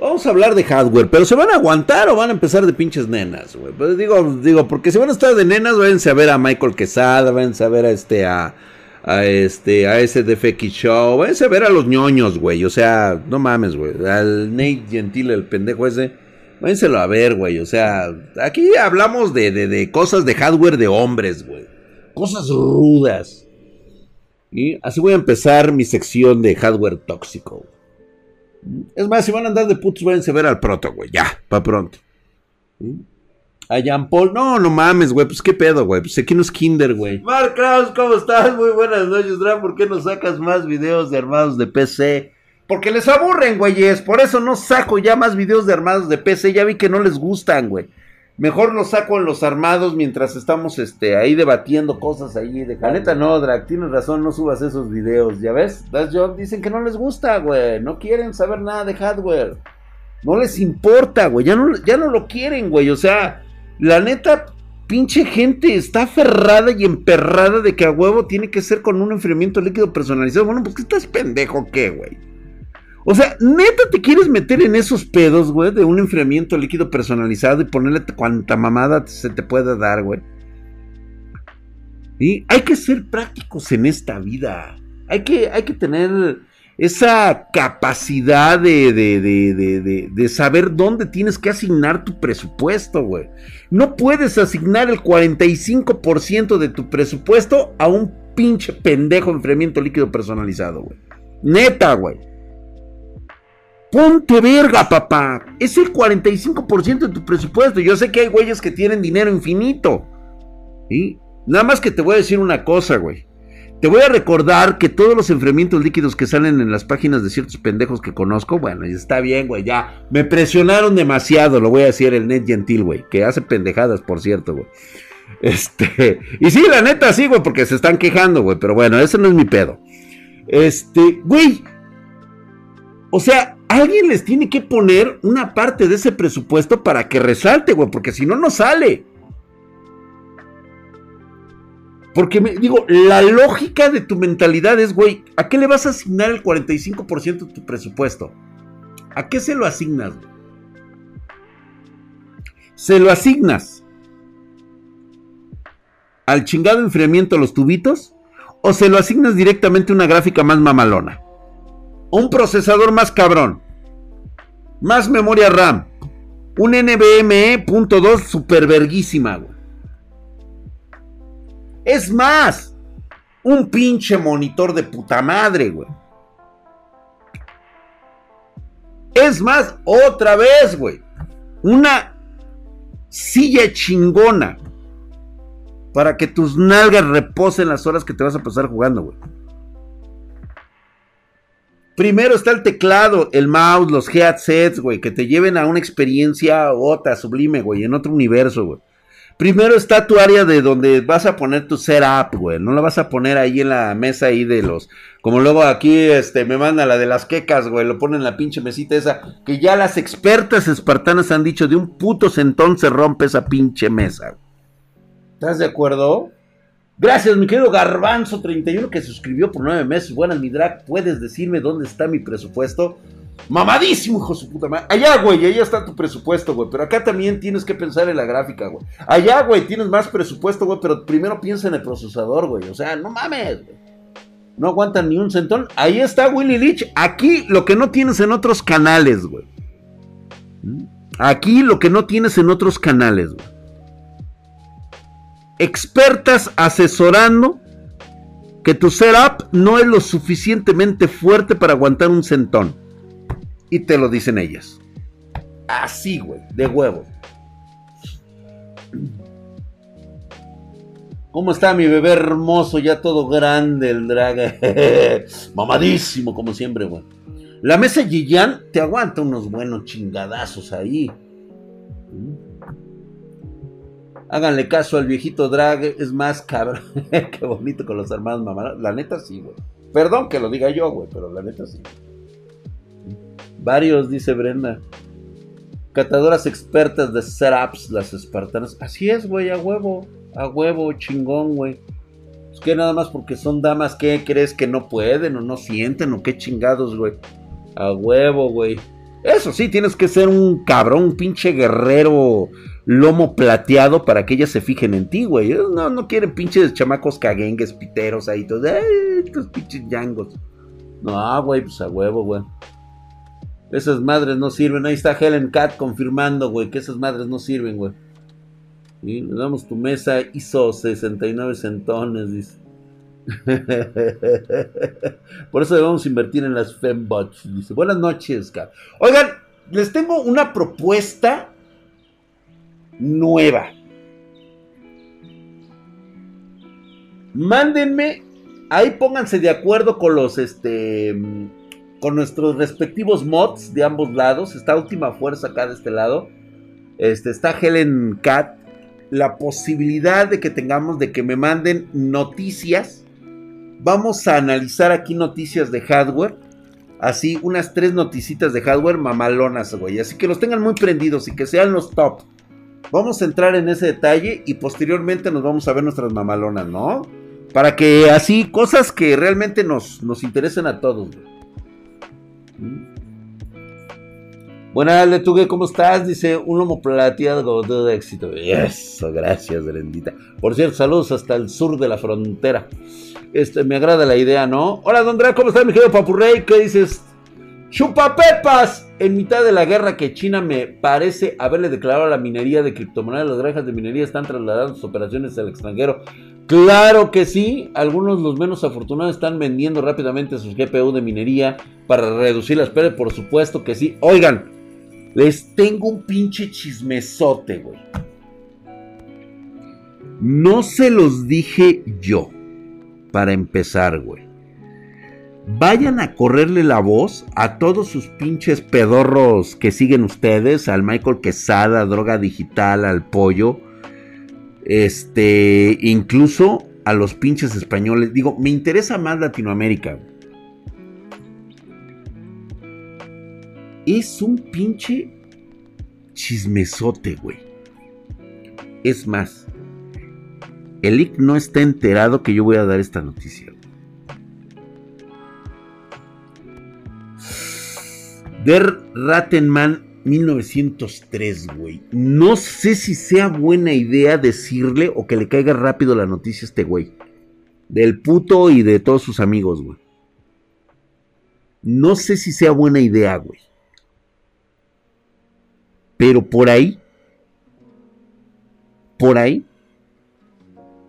Vamos a hablar de hardware, pero ¿se van a aguantar o van a empezar de pinches nenas, güey? Pues digo, digo, porque si van a estar de nenas, váyanse a ver a Michael Quesada, váyanse a ver a este, a, a este, a ese DFX Show, váyanse a ver a los ñoños, güey. O sea, no mames, güey. Al Nate Gentile, el pendejo ese, váyenselo a ver, güey. O sea, aquí hablamos de, de, de cosas de hardware de hombres, güey. Cosas rudas. Y así voy a empezar mi sección de hardware tóxico. Es más, si van a andar de putos, váyanse a ver al proto, güey. Ya, pa' pronto. A Jean Paul, no, no mames, güey. Pues qué pedo, güey. Pues aquí no es Kinder, güey. Mark Kraus, ¿cómo estás? Muy buenas noches, Dra. ¿Por qué no sacas más videos de armados de PC? Porque les aburren, güeyes. Por eso no saco ya más videos de armados de PC. Ya vi que no les gustan, güey. Mejor los saco en los armados mientras estamos este, ahí debatiendo cosas ahí. De... La neta no, Drag, tienes razón, no subas esos videos, ¿ya ves? Das dicen que no les gusta, güey. No quieren saber nada de hardware. No les importa, güey. Ya no, ya no lo quieren, güey. O sea, la neta, pinche gente está aferrada y emperrada de que a huevo tiene que ser con un enfriamiento líquido personalizado. Bueno, pues ¿qué estás pendejo qué, güey? O sea, neta te quieres meter en esos pedos, güey, de un enfriamiento líquido personalizado y ponerle cuanta mamada se te pueda dar, güey. Y hay que ser prácticos en esta vida. Hay que, hay que tener esa capacidad de, de, de, de, saber dónde tienes que asignar tu presupuesto, güey. No puedes asignar el 45% de tu presupuesto a un pinche pendejo enfriamiento líquido personalizado, güey. Neta, güey. Ponte verga, papá. Es el 45% de tu presupuesto. Yo sé que hay güeyes que tienen dinero infinito. ¿Y? Nada más que te voy a decir una cosa, güey. Te voy a recordar que todos los enfriamientos líquidos que salen en las páginas de ciertos pendejos que conozco, bueno, está bien, güey, ya. Me presionaron demasiado, lo voy a decir el Net Gentil, güey. Que hace pendejadas, por cierto, güey. Este. Y sí, la neta, sí, güey, porque se están quejando, güey. Pero bueno, ese no es mi pedo. Este, güey. O sea, alguien les tiene que poner una parte de ese presupuesto para que resalte, güey, porque si no, no sale. Porque me digo, la lógica de tu mentalidad es, güey, ¿a qué le vas a asignar el 45% de tu presupuesto? ¿A qué se lo asignas? Se lo asignas al chingado enfriamiento de los tubitos o se lo asignas directamente a una gráfica más mamalona un procesador más cabrón, más memoria RAM, un NVMe.2 super verguísima, güey. Es más, un pinche monitor de puta madre, güey. Es más, otra vez, güey. Una silla chingona. Para que tus nalgas reposen las horas que te vas a pasar jugando, güey. Primero está el teclado, el mouse, los headsets, güey, que te lleven a una experiencia otra, sublime, güey, en otro universo, güey. Primero está tu área de donde vas a poner tu setup, güey. No la vas a poner ahí en la mesa ahí de los. Como luego aquí este, me manda la de las quecas, güey. Lo ponen en la pinche mesita esa. Que ya las expertas espartanas han dicho de un puto sentón se rompe esa pinche mesa. ¿Estás de acuerdo? Gracias, mi querido Garbanzo31, que suscribió por nueve meses. Buenas, mi drag. ¿Puedes decirme dónde está mi presupuesto? Mamadísimo, hijo de su puta madre. Allá, güey, allá está tu presupuesto, güey. Pero acá también tienes que pensar en la gráfica, güey. Allá, güey, tienes más presupuesto, güey. Pero primero piensa en el procesador, güey. O sea, no mames, güey. No aguantan ni un centón. Ahí está Willy Lich. Aquí lo que no tienes en otros canales, güey. ¿Mm? Aquí lo que no tienes en otros canales, güey expertas asesorando que tu setup no es lo suficientemente fuerte para aguantar un centón. Y te lo dicen ellas. Así, güey, de huevo. ¿Cómo está mi bebé hermoso? Ya todo grande el drag. Mamadísimo, como siempre, güey. La mesa Gillian te aguanta unos buenos chingadazos ahí. Háganle caso al viejito drag, es más cabrón. Qué bonito con los hermanos mamá. La neta sí, güey. Perdón que lo diga yo, güey, pero la neta sí. Varios, dice Brenda. Catadoras expertas de setups, las espartanas. Así es, güey, a huevo. A huevo, chingón, güey. Es que nada más porque son damas, ¿qué crees que no pueden o no sienten o qué chingados, güey? A huevo, güey. Eso sí, tienes que ser un cabrón, un pinche guerrero lomo plateado para que ellas se fijen en ti, güey. No, no quieren pinches chamacos caguengues, piteros ahí, todos, estos pinches yangos. No, güey, pues a huevo, güey. Esas madres no sirven. Ahí está Helen Cat confirmando, güey, que esas madres no sirven, güey. Y le damos tu mesa, hizo 69 centones, dice. Por eso debemos invertir en las fembots. Dice, buenas noches, Cat. Oigan, les tengo una propuesta nueva. Mándenme, ahí pónganse de acuerdo con los, este, con nuestros respectivos mods de ambos lados. Está Última Fuerza acá de este lado. Este, está Helen Cat. La posibilidad de que tengamos, de que me manden noticias. Vamos a analizar aquí noticias de hardware. Así, unas tres noticitas de hardware mamalonas, güey. Así que los tengan muy prendidos y que sean los top. Vamos a entrar en ese detalle y posteriormente nos vamos a ver nuestras mamalonas, ¿no? Para que así, cosas que realmente nos, nos interesen a todos. ¿Mm? Buenas, Letugue, ¿cómo estás? Dice un lomo plateado de éxito. Eso, gracias, Brendita. Por cierto, saludos hasta el sur de la frontera. Este, me agrada la idea, ¿no? Hola, Don Andrea, ¿cómo estás, mi querido Papurrey? ¿Qué dices? Chupapepas, en mitad de la guerra que China me parece haberle declarado a la minería de criptomonedas, las granjas de minería están trasladando sus operaciones al extranjero. Claro que sí, algunos los menos afortunados están vendiendo rápidamente sus GPU de minería para reducir las pérdidas, por supuesto que sí. Oigan, les tengo un pinche chismesote, güey. No se los dije yo, para empezar, güey vayan a correrle la voz a todos sus pinches pedorros que siguen ustedes, al Michael Quesada, Droga Digital, al Pollo, este, incluso a los pinches españoles. Digo, me interesa más Latinoamérica. Es un pinche chismesote, güey. Es más, el IC no está enterado que yo voy a dar esta noticia. Der Rattenman 1903, güey. No sé si sea buena idea decirle o que le caiga rápido la noticia a este güey. Del puto y de todos sus amigos, güey. No sé si sea buena idea, güey. Pero por ahí. Por ahí.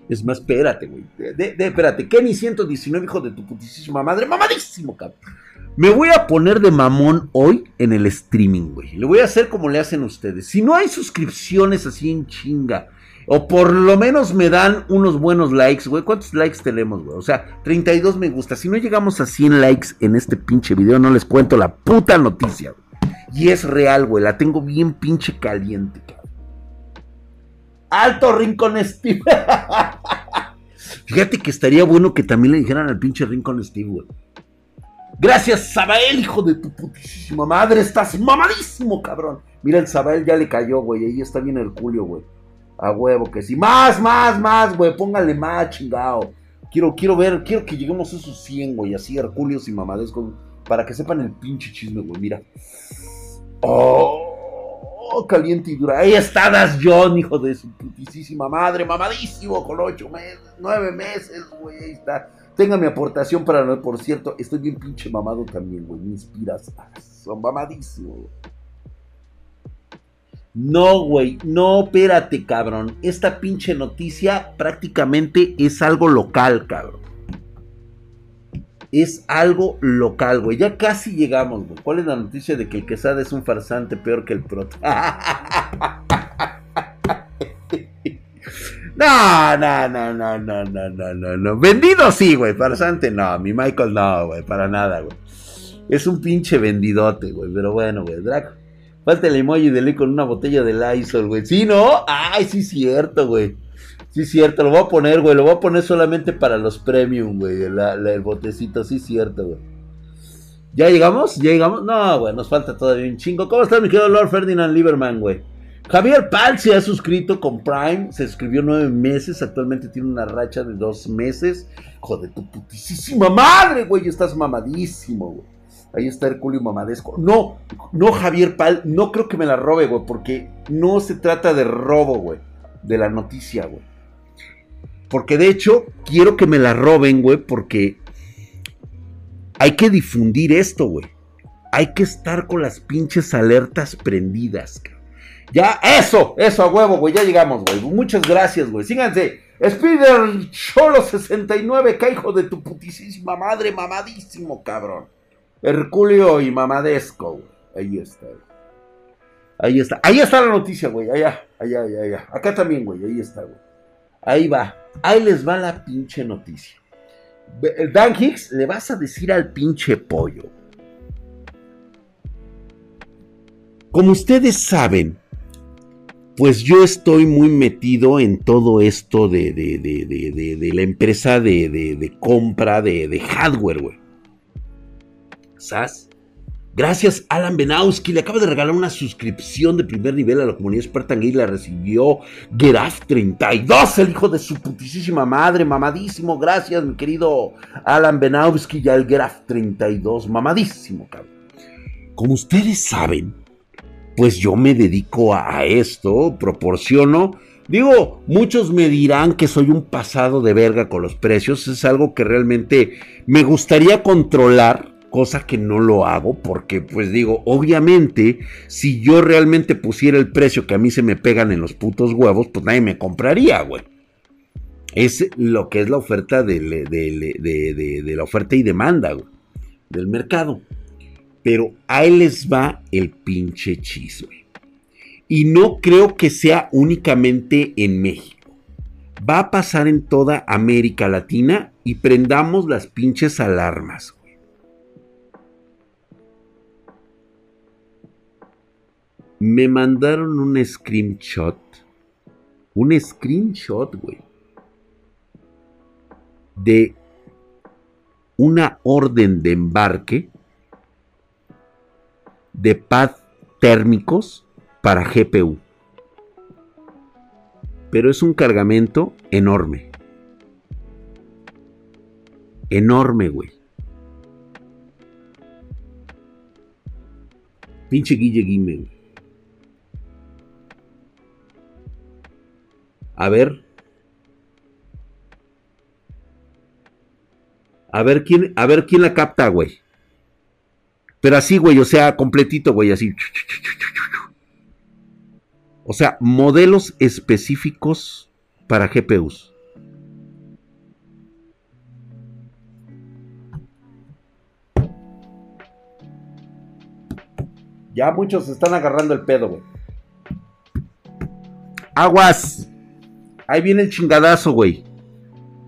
Es más, espérate, güey. De, espérate. Kenny 119, hijo de tu putísima madre. Mamadísimo, cabrón. Me voy a poner de mamón hoy en el streaming, güey. Le voy a hacer como le hacen ustedes. Si no hay suscripciones así en chinga, o por lo menos me dan unos buenos likes, güey. ¿Cuántos likes tenemos, güey? O sea, 32 me gusta. Si no llegamos a 100 likes en este pinche video, no les cuento la puta noticia, güey. Y es real, güey. La tengo bien pinche caliente, cabrón. Alto Rincón Steve. Fíjate que estaría bueno que también le dijeran al pinche Rincón Steve, güey. Gracias, Sabael, hijo de tu putísima madre. Estás mamadísimo, cabrón. Mira, el Sabael ya le cayó, güey. Ahí está bien Julio, güey. A huevo que sí. Más, más, más, güey. Póngale más, chingado. Quiero, quiero ver, quiero que lleguemos a esos 100, güey. Así, Herculios y mamades. para que sepan el pinche chisme, güey. Mira. Oh, caliente y dura. Ahí está Das John, hijo de su putísima madre. Mamadísimo, con ocho meses, nueve meses, güey. Ahí está. Tenga mi aportación para no, por cierto, estoy bien pinche mamado también, güey. Me inspiras. Son mamadísimos, No, güey, no, espérate, cabrón. Esta pinche noticia prácticamente es algo local, cabrón. Es algo local, güey. Ya casi llegamos, güey. ¿Cuál es la noticia de que el Quesada es un farsante peor que el proto? No, no, no, no, no, no, no, no, no. Vendido sí, güey. Farsante no. Mi Michael no, güey. Para nada, güey. Es un pinche vendidote, güey. Pero bueno, güey. Draco. Falta el emoji de Lee con una botella de Lysol, güey. ¿Sí, no? Ay, sí, cierto, güey. Sí, cierto. Lo voy a poner, güey. Lo voy a poner solamente para los premium, güey. el botecito, sí, cierto, güey. ¿Ya llegamos? ¿Ya llegamos? No, güey. Nos falta todavía un chingo. ¿Cómo está mi querido Lord Ferdinand Lieberman, güey? Javier Pal se ha suscrito con Prime, se suscribió nueve meses, actualmente tiene una racha de dos meses. Joder, tu putísima madre, güey, estás mamadísimo, güey. Ahí está Herculio Mamadesco. No, no, Javier Pal, no creo que me la robe, güey, porque no se trata de robo, güey, de la noticia, güey. Porque de hecho, quiero que me la roben, güey, porque hay que difundir esto, güey. Hay que estar con las pinches alertas prendidas. Ya, eso, eso a huevo, güey. Ya llegamos, güey. Muchas gracias, güey. Síganse. Spider Cholo 69, que hijo de tu putísima madre, mamadísimo, cabrón. Herculio y mamadesco, güey. Ahí está, Ahí está. Ahí está la noticia, güey. Allá, allá, allá, allá. Acá también, güey. Ahí está, güey. Ahí va. Ahí les va la pinche noticia. Dan Hicks, le vas a decir al pinche pollo Como ustedes saben, pues yo estoy muy metido en todo esto de, de, la empresa de, compra de, hardware, güey. ¿Sabes? Gracias Alan Benowski, le acaba de regalar una suscripción de primer nivel a la comunidad Spartan y la recibió Geraf32, el hijo de su putísima madre, mamadísimo. Gracias, mi querido Alan Benowski y al Geraf32, mamadísimo, cabrón. Como ustedes saben, pues yo me dedico a esto, proporciono. Digo, muchos me dirán que soy un pasado de verga con los precios, es algo que realmente me gustaría controlar, cosa que no lo hago, porque pues digo, obviamente, si yo realmente pusiera el precio que a mí se me pegan en los putos huevos, pues nadie me compraría, güey. Es lo que es la oferta de, la oferta y demanda, güey, del mercado. Pero ahí les va el pinche chisme. Y no creo que sea únicamente en México. Va a pasar en toda América Latina y prendamos las pinches alarmas. Me mandaron un screenshot. Un screenshot, güey. De una orden de embarque de pad térmicos para GPU. Pero es un cargamento enorme. Enorme, güey. Pinche Guille Guime, A ver. A ver quién, a ver quién la capta, güey. Pero así, güey, o sea, completito, güey, así. O sea, modelos específicos para GPUs. Ya muchos están agarrando el pedo, güey. Aguas. Ahí viene el chingadazo, güey.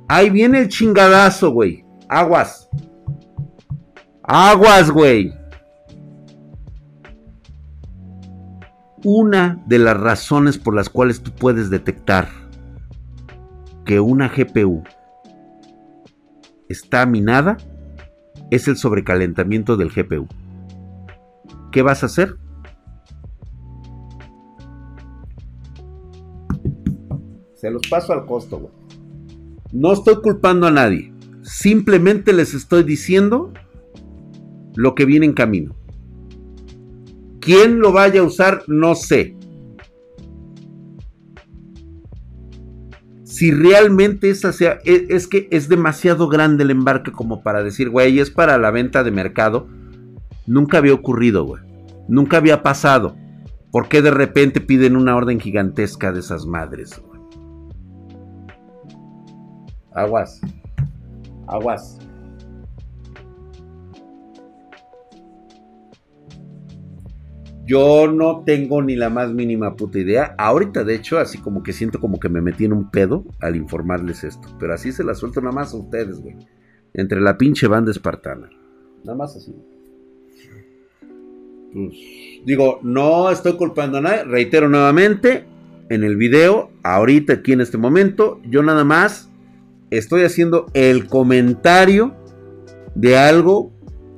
Ahí viene el chingadazo, güey. Aguas. Aguas, güey. Una de las razones por las cuales tú puedes detectar que una GPU está minada es el sobrecalentamiento del GPU. ¿Qué vas a hacer? Se los paso al costo, güey. No estoy culpando a nadie. Simplemente les estoy diciendo lo que viene en camino. ¿Quién lo vaya a usar? No sé. Si realmente esa sea, e, es, que es demasiado grande el embarque como para decir, güey, es para la venta de mercado. Nunca había ocurrido, güey. Nunca había pasado. ¿Por qué de repente piden una orden gigantesca de esas madres? Güey? Aguas. Aguas. Yo no tengo ni la más mínima puta idea. Ahorita, de hecho, así como que siento como que me metí en un pedo al informarles esto. Pero así se la suelto nada más a ustedes, güey. Entre la pinche banda espartana. Nada más así. Pues, digo, no estoy culpando a nadie. Reitero nuevamente, en el video, ahorita aquí en este momento, yo nada más estoy haciendo el comentario de algo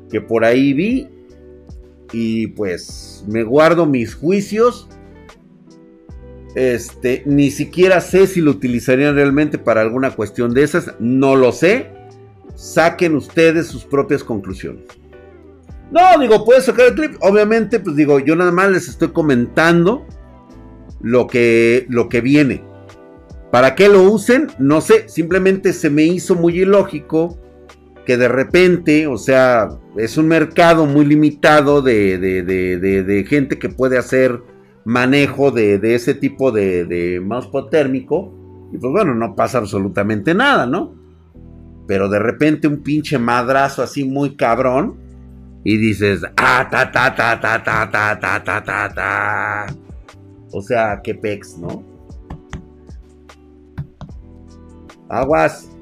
que por ahí vi y pues me guardo mis juicios. Este, ni siquiera sé si lo utilizarían realmente para alguna cuestión de esas, no lo sé. Saquen ustedes sus propias conclusiones. No, digo, puedes sacar el clip. Obviamente, pues digo, yo nada más les estoy comentando lo que, lo que viene. ¿Para qué lo usen? No sé, simplemente se me hizo muy ilógico que de repente, o sea, es un mercado muy limitado de, de, gente que puede hacer manejo de, ese tipo de, mousepad térmico. Y pues bueno, no pasa absolutamente nada, ¿no? Pero de repente un pinche madrazo así muy cabrón. Y dices, ah, ta, ta, ta, ta, ta, ta, ta, ta, ta, ta. O sea, qué pex, ¿no? Aguas.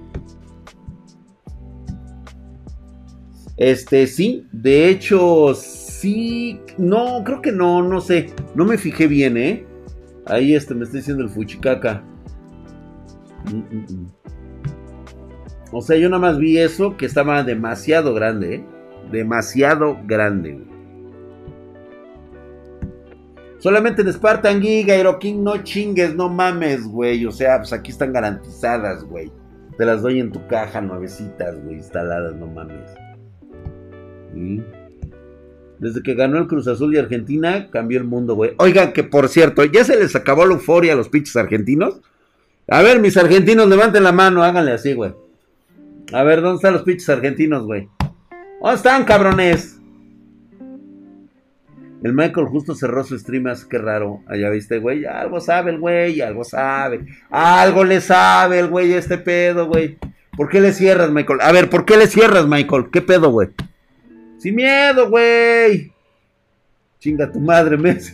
Este, sí, de hecho, sí, no, creo que no, no sé, no me fijé bien, ¿eh? Ahí este, me está diciendo el fuchicaca. Mm, mm, mm. O sea, yo nada más vi eso que estaba demasiado grande, ¿eh? Demasiado grande. Solamente en Spartan Giga, King, no chingues, no mames, güey. O sea, pues aquí están garantizadas, güey. Te las doy en tu caja, nuevecitas, güey, instaladas, no mames. Desde que ganó el Cruz Azul y Argentina, cambió el mundo, güey. Oigan, que por cierto, ¿ya se les acabó la euforia a los pinches argentinos? A ver, mis argentinos, levanten la mano, háganle así, güey. A ver, ¿dónde están los pinches argentinos, güey? ¿Dónde están, cabrones? El Michael justo cerró su stream, así que raro. Allá viste, güey. Algo sabe el güey, algo sabe. Algo le sabe el güey este pedo, güey. ¿Por qué le cierras, Michael? A ver, ¿por qué le cierras, Michael? ¿Qué pedo, güey? Sin miedo, güey. Chinga tu madre, Messi.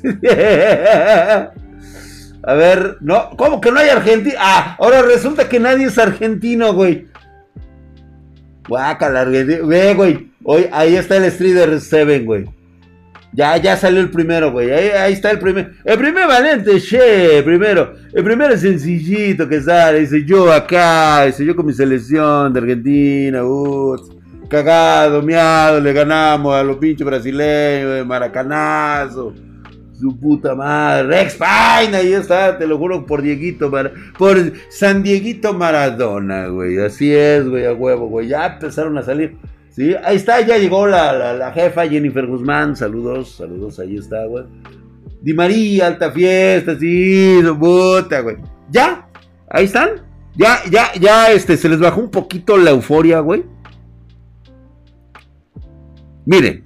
A ver, no, ¿cómo que no hay argentino? Ah, ahora resulta que nadie es argentino, güey. Guácala, Ve, güey. Hoy, ahí está el Street 7, güey. Ya, ya salió el primero, güey. Ahí, está el primero. El primer valiente, che, primero. El primero es sencillito que sale. Dice yo acá, dice yo con mi selección de Argentina. Uh, cagado, miado, le ganamos a los pinches brasileños de Maracanazo. Su puta madre, Rex Pine, ahí está, te lo juro por Dieguito, por San Dieguito Maradona, güey. Así es, güey, a huevo, güey. Ya empezaron a salir. Sí, ahí está, ya llegó la, la, jefa Jennifer Guzmán. Saludos, saludos, ahí está, güey. Di María, alta fiesta, sí, su puta, güey. Ya, ahí están. Ya, ya, ya, este, se les bajó un poquito la euforia, güey. Miren,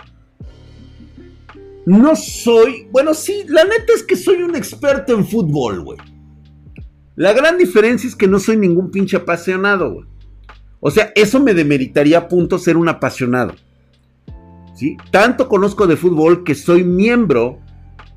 no soy, bueno, sí, la neta es que soy un experto en fútbol, güey. La gran diferencia es que no soy ningún pinche apasionado, güey. O sea, eso me demeritaría a punto ser un apasionado. ¿Sí? Tanto conozco de fútbol que soy miembro,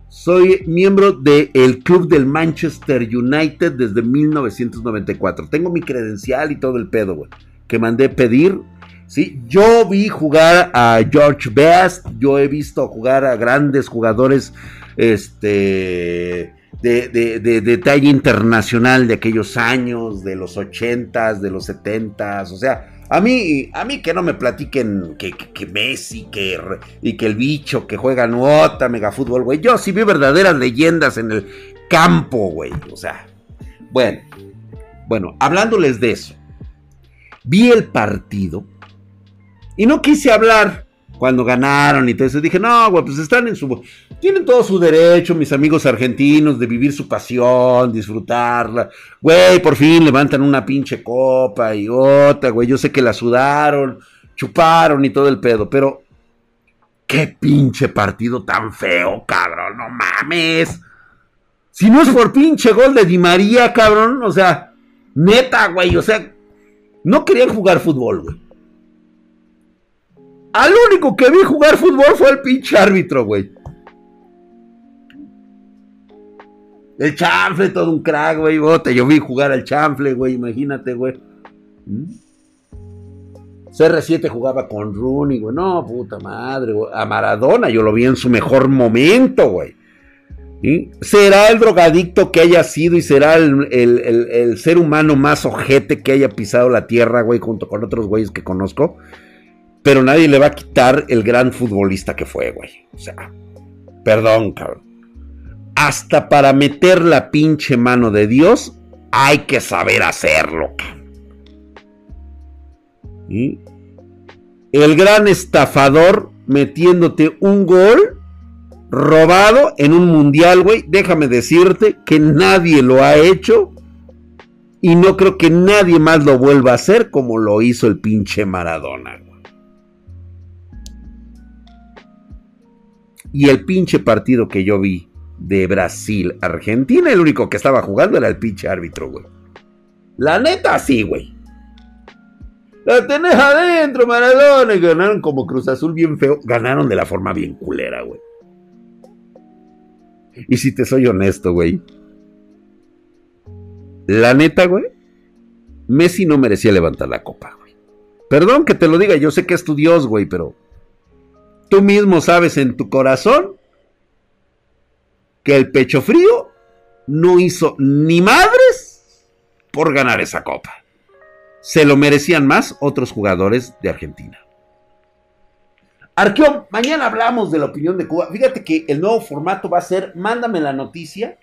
soy miembro del club del Manchester United desde 1994. Tengo mi credencial y todo el pedo, güey. Que mandé pedir ¿sí? Yo vi jugar a George Best, yo he visto jugar a grandes jugadores este, de, talla internacional de aquellos años, de los 80s, de los 70s, o sea, a mí, a mí que no me platiquen que, que, Messi que, y que el bicho que juega nota, mega fútbol, güey. Yo sí vi verdaderas leyendas en el campo, güey. O sea, bueno, bueno, hablándoles de eso, vi el partido y no quise hablar cuando ganaron y todo eso. Dije, no, güey, pues están en su... Tienen todo su derecho, mis amigos argentinos, de vivir su pasión, disfrutarla. Güey, por fin levantan una pinche copa y otra, güey. Yo sé que la sudaron, chuparon y todo el pedo, pero... Qué pinche partido tan feo, cabrón, no mames. Si no es por pinche gol de Di María, cabrón, o sea, neta, güey, o sea, no querían jugar fútbol, güey. Al único que vi jugar fútbol fue el pinche árbitro, güey. El chanfle, todo un crack, güey. Bote. Yo vi jugar al chanfle, güey. Imagínate, güey. ¿Mm? CR7 jugaba con Rooney, güey. No, puta madre, güey. A Maradona yo lo vi en su mejor momento, güey. Será el drogadicto que haya sido y será el, el, ser humano más ojete que haya pisado la tierra, güey, junto con otros güeyes que conozco. Pero nadie le va a quitar el gran futbolista que fue, güey. O sea, perdón, cabrón. Hasta para meter la pinche mano de Dios hay que saber hacerlo, cabrón. el gran estafador metiéndote un gol robado en un mundial, güey. Déjame decirte que nadie lo ha hecho y no creo que nadie más lo vuelva a hacer como lo hizo el pinche Maradona. Y el pinche partido que yo vi de Brasil-Argentina, el único que estaba jugando era el pinche árbitro, güey. La neta, sí, güey. La tenés adentro, Maradona. Y ganaron como Cruz Azul bien feo. Ganaron de la forma bien culera, güey. Y si te soy honesto, güey. La neta, güey. Messi no merecía levantar la copa, güey. Perdón que te lo diga, yo sé que es tu Dios, güey, pero tú mismo sabes en tu corazón que el pecho frío no hizo ni madres por ganar esa copa. Se lo merecían más otros jugadores de Argentina. Arqueón, mañana hablamos de la opinión de Cuba. Fíjate que el nuevo formato va a ser, mándame la noticia,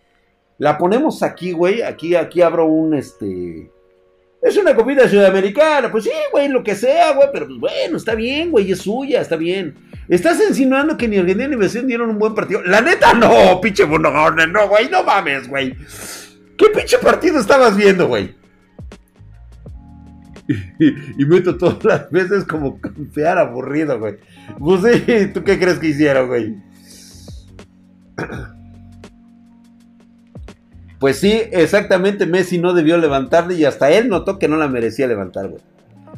la ponemos aquí, güey, aquí, aquí abro un, este... Es una comida sudamericana, pues sí, güey, lo que sea, güey, pero pues bueno, está bien, güey, es suya, está bien. ¿Estás insinuando que ni Argentina ni Brasil dieron un buen partido? La neta, no, pinche no, no, güey, no mames, güey. ¿Qué pinche partido estabas viendo, güey? Y, meto todas las veces como confiar aburrido, güey. Pues sí, ¿tú qué crees que hicieron, güey? Pues sí, exactamente, Messi no debió levantarle y hasta él notó que no la merecía levantar, güey.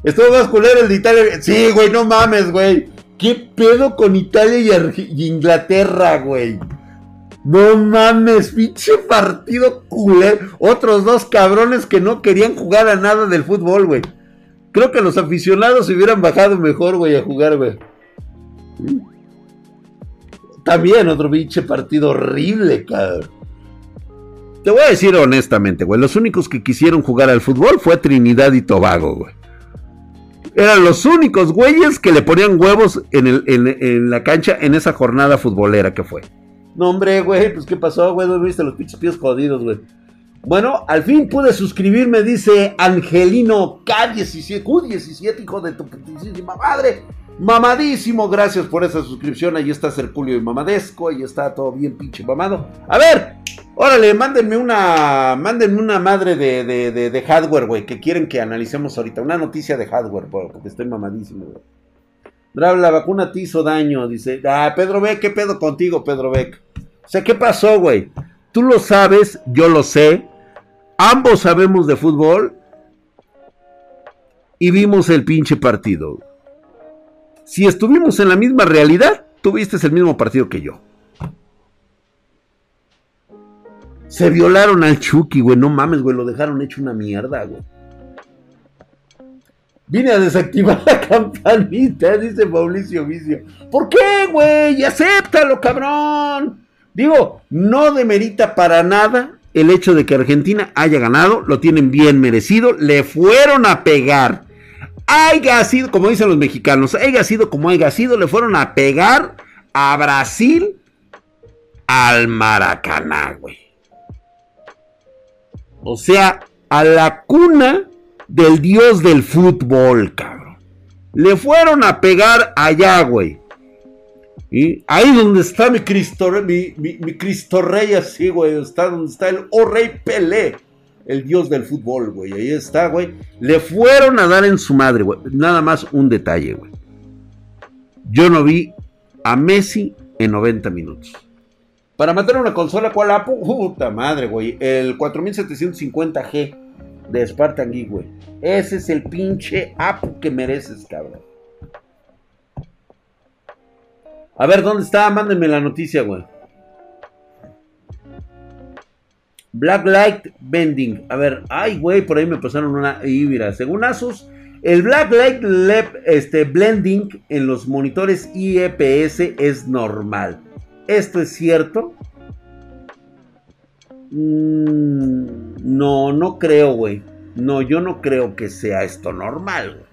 Estuvo más culero el de Italia. Sí, güey, no mames, güey. ¿Qué pedo con Italia y, Inglaterra, güey? No mames, pinche partido culero. Otros dos cabrones que no querían jugar a nada del fútbol, güey. Creo que los aficionados se hubieran bajado mejor, güey, a jugar, güey. También otro pinche partido horrible, cabrón. Te voy a decir honestamente, güey. Los únicos que quisieron jugar al fútbol fue Trinidad y Tobago, güey. Eran los únicos güeyes que le ponían huevos en, la cancha en esa jornada futbolera que fue. No, hombre, güey, pues ¿qué pasó, güey? ¿No viste los pinches pies jodidos, güey? Bueno, al fin pude suscribirme, dice Angelino K17, Q17, hijo de tu putísima madre. Mamadísimo, gracias por esa suscripción. Ahí está Serculio y Mamadesco, ahí está todo bien pinche mamado. A ver, órale, mándenme una, mándenme una madre de, de, de, hardware, güey, que quieren que analicemos ahorita. Una noticia de hardware, porque estoy mamadísimo, güey. La vacuna te hizo daño, dice. Ah, Pedro Beck, ¿qué pedo contigo, Pedro Beck? O sea, ¿qué pasó, güey? Tú lo sabes, yo lo sé. Ambos sabemos de fútbol. Y vimos el pinche partido. Si estuvimos en la misma realidad, tuviste el mismo partido que yo. Se violaron al Chucky, güey. No mames, güey. Lo dejaron hecho una mierda, güey. Vine a desactivar la campanita, dice Mauricio Vicio. ¿Por qué, güey? Acéptalo, cabrón. Digo, no demerita para nada el hecho de que Argentina haya ganado. Lo tienen bien merecido. Le fueron a pegar haya sido, como dicen los mexicanos, haya sido como haya sido, le fueron a pegar a Brasil al Maracaná, güey. O sea, a la cuna del dios del fútbol, cabrón. Le fueron a pegar allá, güey. Y ahí donde está mi Cristo, mi, mi Cristo Rey así, güey. Está donde está el O Rey Pelé el dios del fútbol, güey. Ahí está, güey. Le fueron a dar en su madre, güey. Nada más un detalle, güey. Yo no vi a Messi en 90 minutos. Para matar una consola, ¿cuál Apu? Puta madre, güey. El 4750G de Spartan Geek, güey. Ese es el pinche Apu que mereces, cabrón. A ver, ¿dónde está? Mándenme la noticia, güey. Blacklight Bending. A ver, ay, güey, por ahí me pasaron una. Y según Asus, el Blacklight este, Blending en los monitores IEPS es normal. ¿Esto es cierto? Mm, no, no creo, güey. No, yo no creo que sea esto normal.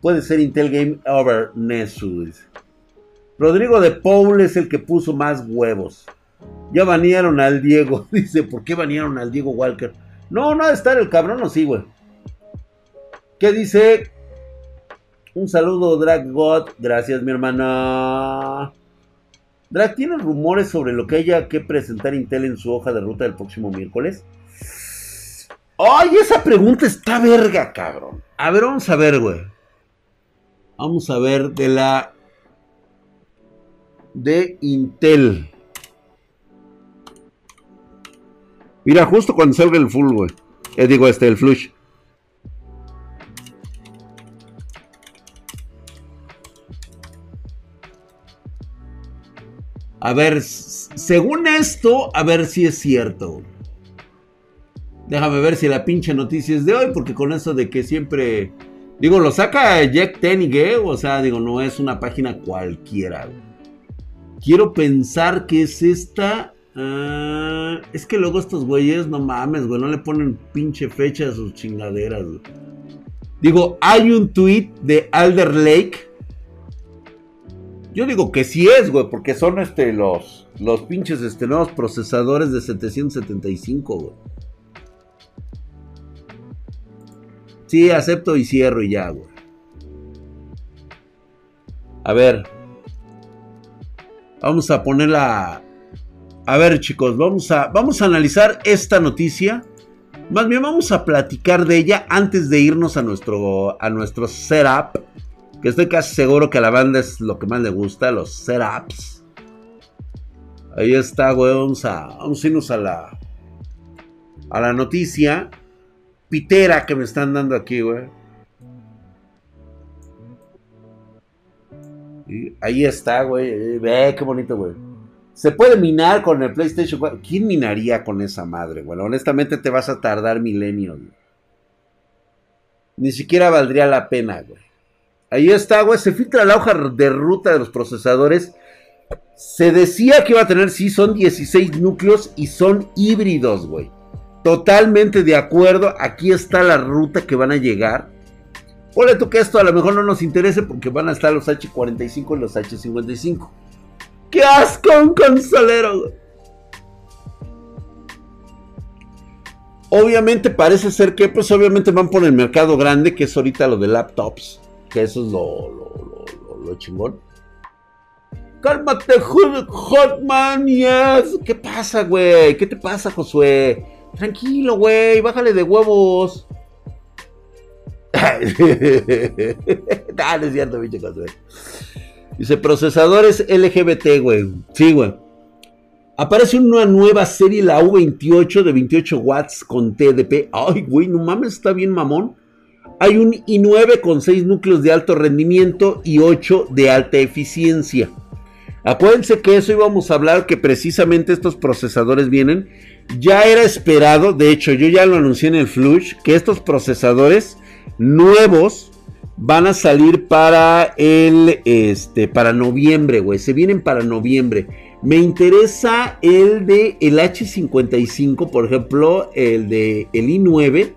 Puede ser Intel Game Over Nesu. Rodrigo de Paul es el que puso más huevos. Ya banearon al Diego. Dice, ¿por qué banearon al Diego Walker? No, no ha de estar el cabrón, no sí, güey. ¿Qué dice? Un saludo, Drag God. Gracias, mi hermana. Drag, ¿tienes rumores sobre lo que haya que presentar Intel en su hoja de ruta del próximo miércoles? ¡Ay, esa pregunta está verga, cabrón! A ver, vamos a ver, güey. Vamos a ver de la... De Intel. Mira, justo cuando salga el full, güey. Eh, digo, este, el flush. A ver, según esto, a ver si es cierto. Déjame ver si la pinche noticia es de hoy, porque con eso de que siempre... Digo, lo saca Jack Tenig, ¿eh? O sea, digo, no es una página cualquiera. Quiero pensar que es esta. Ah, es que luego estos güeyes, no mames, güey, no le ponen pinche fecha a sus chingaderas. Digo, hay un tweet de Alder Lake yo digo que sí es, güey, porque son este los los pinches este nuevos procesadores de 775, güey. Sí, acepto y cierro y ya, güey. A ver. Vamos a ponerla A ver, chicos, vamos a vamos a analizar esta noticia. Más bien vamos a platicar de ella antes de irnos a nuestro a nuestro setup que estoy casi seguro que a la banda es lo que más le gusta, los setups. Ahí está, güey. Vamos a, vamos a irnos a la, a la noticia pitera que me están dando aquí, güey. ahí está, güey. Ve, qué bonito, güey. Se puede minar con el PlayStation 4. ¿Quién minaría con esa madre, güey? Honestamente te vas a tardar milenios. Ni siquiera valdría la pena, güey. Ahí está, güey. Se filtra la hoja de ruta de los procesadores. Se decía que iba a tener, sí, son 16 núcleos y son híbridos, güey. Totalmente de acuerdo. Aquí está la ruta que van a llegar. Ponle tú que esto a lo mejor no nos interese porque van a estar los H45 y los H55. ¡Qué asco un consolero! Obviamente parece ser que, pues obviamente van por el mercado grande, que es ahorita lo de laptops que eso es lo, lo, lo, chingón. Cálmate, Hotman, yes. ¿Qué pasa, güey? ¿Qué te pasa, Josué? Tranquilo, güey, bájale de huevos. Dale, es cierto, pinche Josué. Dice, procesadores LGBT, güey. Sí, güey. Aparece una nueva serie, la U28 de 28 watts con TDP. Ay, güey, no mames, está bien mamón. Hay un i9 con 6 núcleos de alto rendimiento y 8 de alta eficiencia. Acuérdense que eso íbamos a hablar, que precisamente estos procesadores vienen. Ya era esperado, de hecho yo ya lo anuncié en el Flush, que estos procesadores nuevos van a salir para el, este, para noviembre, güey. Se vienen para noviembre. Me interesa el de el H55, por ejemplo, el de el i9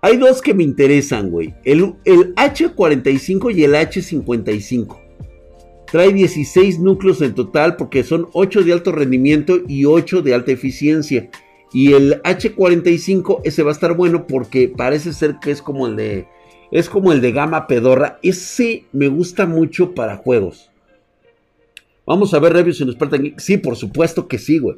hay dos que me interesan, güey. El, el H45 y el H55. Trae 16 núcleos en total porque son 8 de alto rendimiento y 8 de alta eficiencia. Y el H45 ese va a estar bueno porque parece ser que es como el de es como el de gama pedorra. Ese me gusta mucho para juegos. Vamos a ver reviews en Spartan Sí, por supuesto que sí, güey.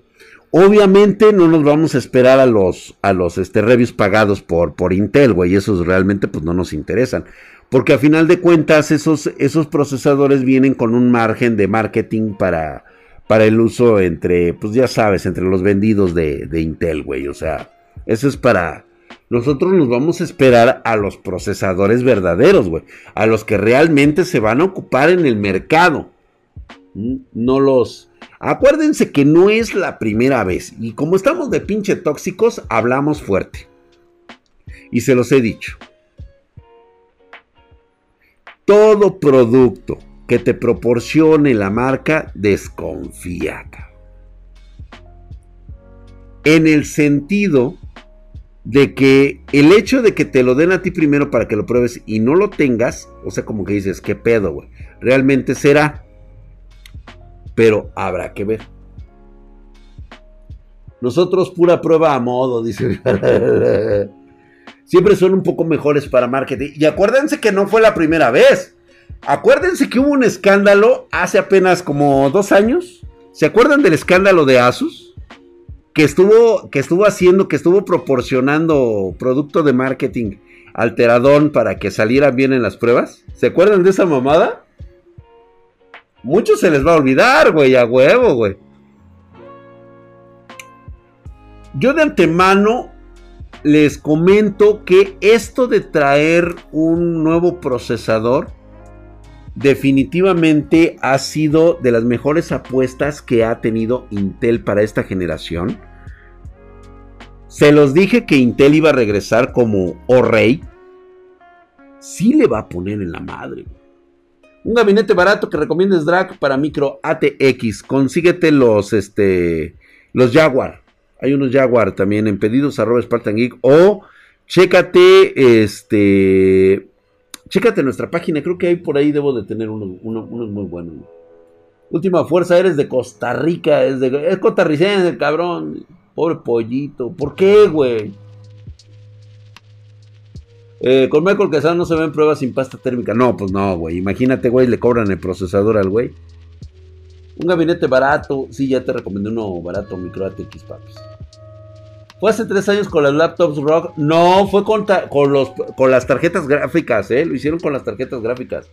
Obviamente no nos vamos a esperar a los, a los este, reviews pagados por, por Intel, güey. Esos realmente pues no nos interesan. Porque a final de cuentas esos, esos procesadores vienen con un margen de marketing para, para el uso entre, pues ya sabes, entre los vendidos de, de Intel, güey. O sea, eso es para... Nosotros nos vamos a esperar a los procesadores verdaderos, güey. A los que realmente se van a ocupar en el mercado. Mm, no los Acuérdense que no es la primera vez y como estamos de pinche tóxicos, hablamos fuerte. Y se los he dicho. Todo producto que te proporcione la marca, desconfía. En el sentido de que el hecho de que te lo den a ti primero para que lo pruebes y no lo tengas, o sea, como que dices, ¿qué pedo? Realmente será pero habrá que ver. Nosotros pura prueba a modo, dice. Siempre son un poco mejores para marketing. Y acuérdense que no fue la primera vez. Acuérdense que hubo un escándalo hace apenas como dos años. ¿Se acuerdan del escándalo de Asus? Que estuvo, que estuvo haciendo, que estuvo proporcionando producto de marketing alteradón para que salieran bien en las pruebas. ¿Se acuerdan de esa mamada? Muchos se les va a olvidar, güey, a huevo, güey. Yo de antemano les comento que esto de traer un nuevo procesador definitivamente ha sido de las mejores apuestas que ha tenido Intel para esta generación. Se los dije que Intel iba a regresar como o rey. Sí le va a poner en la madre. Un gabinete barato que recomiendes drag para micro ATX. Consíguete los este los Jaguar. Hay unos Jaguar también en pedidos arroba Spartan Geek o chécate este Chécate nuestra página, creo que ahí por ahí debo de tener unos, muy buenos. Última fuerza, eres de Costa Rica, es, de, es costarricense, cabrón. Pobre pollito. ¿Por qué, güey? Eh, con Michael Quesada no se ven pruebas sin pasta térmica. No, pues no, güey. Imagínate, güey, le cobran el procesador al güey. Un gabinete barato. Sí, ya te recomendé uno barato, micro ATX, papis. Fue hace tres años con las laptops Rock. No, fue con, con, los, con las tarjetas gráficas, ¿eh? Lo hicieron con las tarjetas gráficas.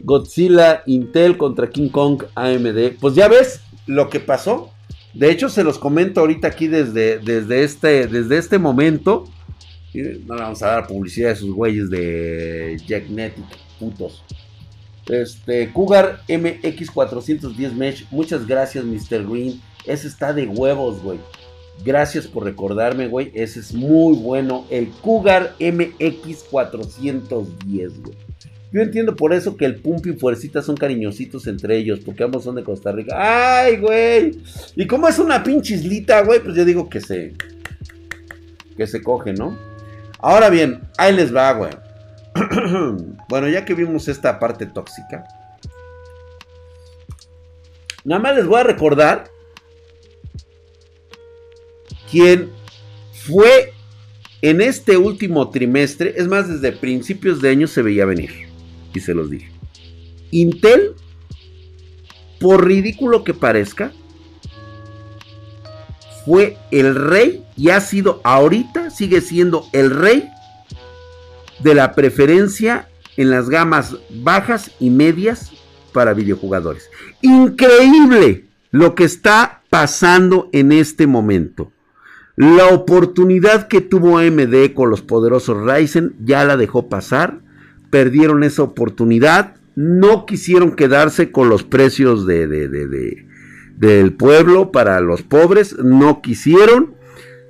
Godzilla, Intel contra King Kong, AMD. Pues ya ves lo que pasó. De hecho, se los comento ahorita aquí desde, desde, este, desde este momento. No le vamos a dar publicidad a esos güeyes de Jacknetic, putos. Este, Cougar MX410 Mesh. Muchas gracias, Mr. Green. Ese está de huevos, güey. Gracias por recordarme, güey. Ese es muy bueno. El Cougar MX410, güey. Yo entiendo por eso que el Pump y Fuercita son cariñositos entre ellos, porque ambos son de Costa Rica. ¡Ay, güey! Y como es una pinche islita, güey, pues yo digo que se. que se coge, ¿no? Ahora bien, ahí les va, güey. bueno, ya que vimos esta parte tóxica. Nada más les voy a recordar quien fue en este último trimestre, es más, desde principios de año se veía venir, y se los dije. Intel, por ridículo que parezca, fue el rey y ha sido ahorita, sigue siendo el rey de la preferencia en las gamas bajas y medias para videojugadores. Increíble lo que está pasando en este momento. La oportunidad que tuvo AMD con los poderosos Ryzen ya la dejó pasar. Perdieron esa oportunidad. No quisieron quedarse con los precios de, del pueblo para los pobres. No quisieron.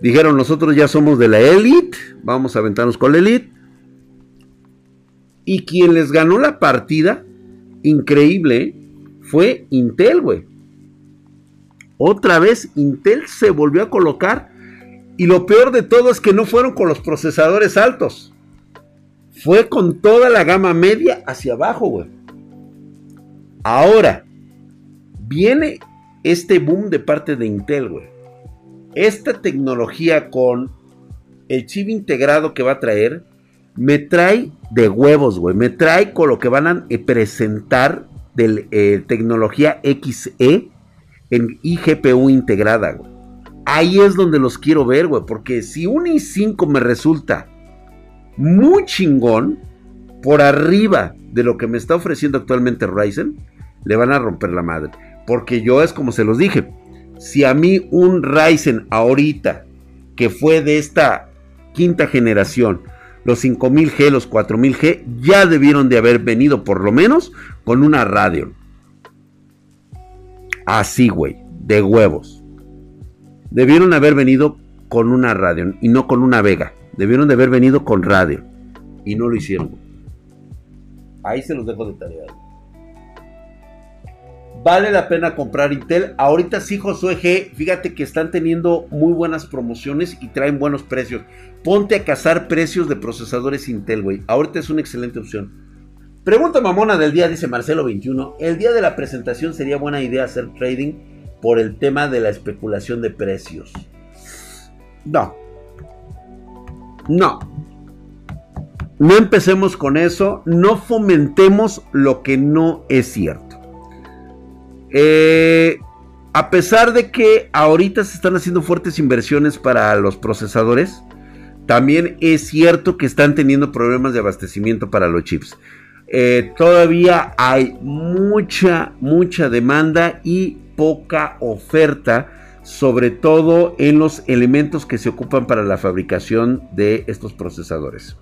Dijeron, nosotros ya somos de la élite. Vamos a aventarnos con la élite. Y quien les ganó la partida, increíble, fue Intel, güey. Otra vez Intel se volvió a colocar y lo peor de todo es que no fueron con los procesadores altos. Fue con toda la gama media hacia abajo, güey. Ahora, viene este boom de parte de Intel, güey. Esta tecnología con el chip integrado que va a traer, me trae de huevos, güey. Me trae con lo que van a presentar de eh, tecnología XE en iGPU integrada, güey. Ahí es donde los quiero ver, güey. Porque si un i5 me resulta muy chingón, por arriba de lo que me está ofreciendo actualmente Ryzen, le van a romper la madre. Porque yo es como se los dije. Si a mí un Ryzen ahorita, que fue de esta quinta generación, los 5000G, los 4000G, ya debieron de haber venido por lo menos con una Radeon. Así, güey, de huevos. Debieron haber venido con una radio y no con una Vega. Debieron de haber venido con radio y no lo hicieron. Ahí se los dejo de tarea. Vale la pena comprar Intel. Ahorita sí, Josué G. Fíjate que están teniendo muy buenas promociones y traen buenos precios. Ponte a cazar precios de procesadores Intel, güey. Ahorita es una excelente opción. Pregunta mamona del día, dice Marcelo 21. El día de la presentación sería buena idea hacer trading por el tema de la especulación de precios. No. No. no empecemos con eso, no fomentemos lo que no es cierto. Eh, a pesar de que ahorita se están haciendo fuertes inversiones para los procesadores, también es cierto que están teniendo problemas de abastecimiento para los chips. Eh, todavía hay mucha, mucha demanda y poca oferta, sobre todo en los elementos que se ocupan para la fabricación de estos procesadores.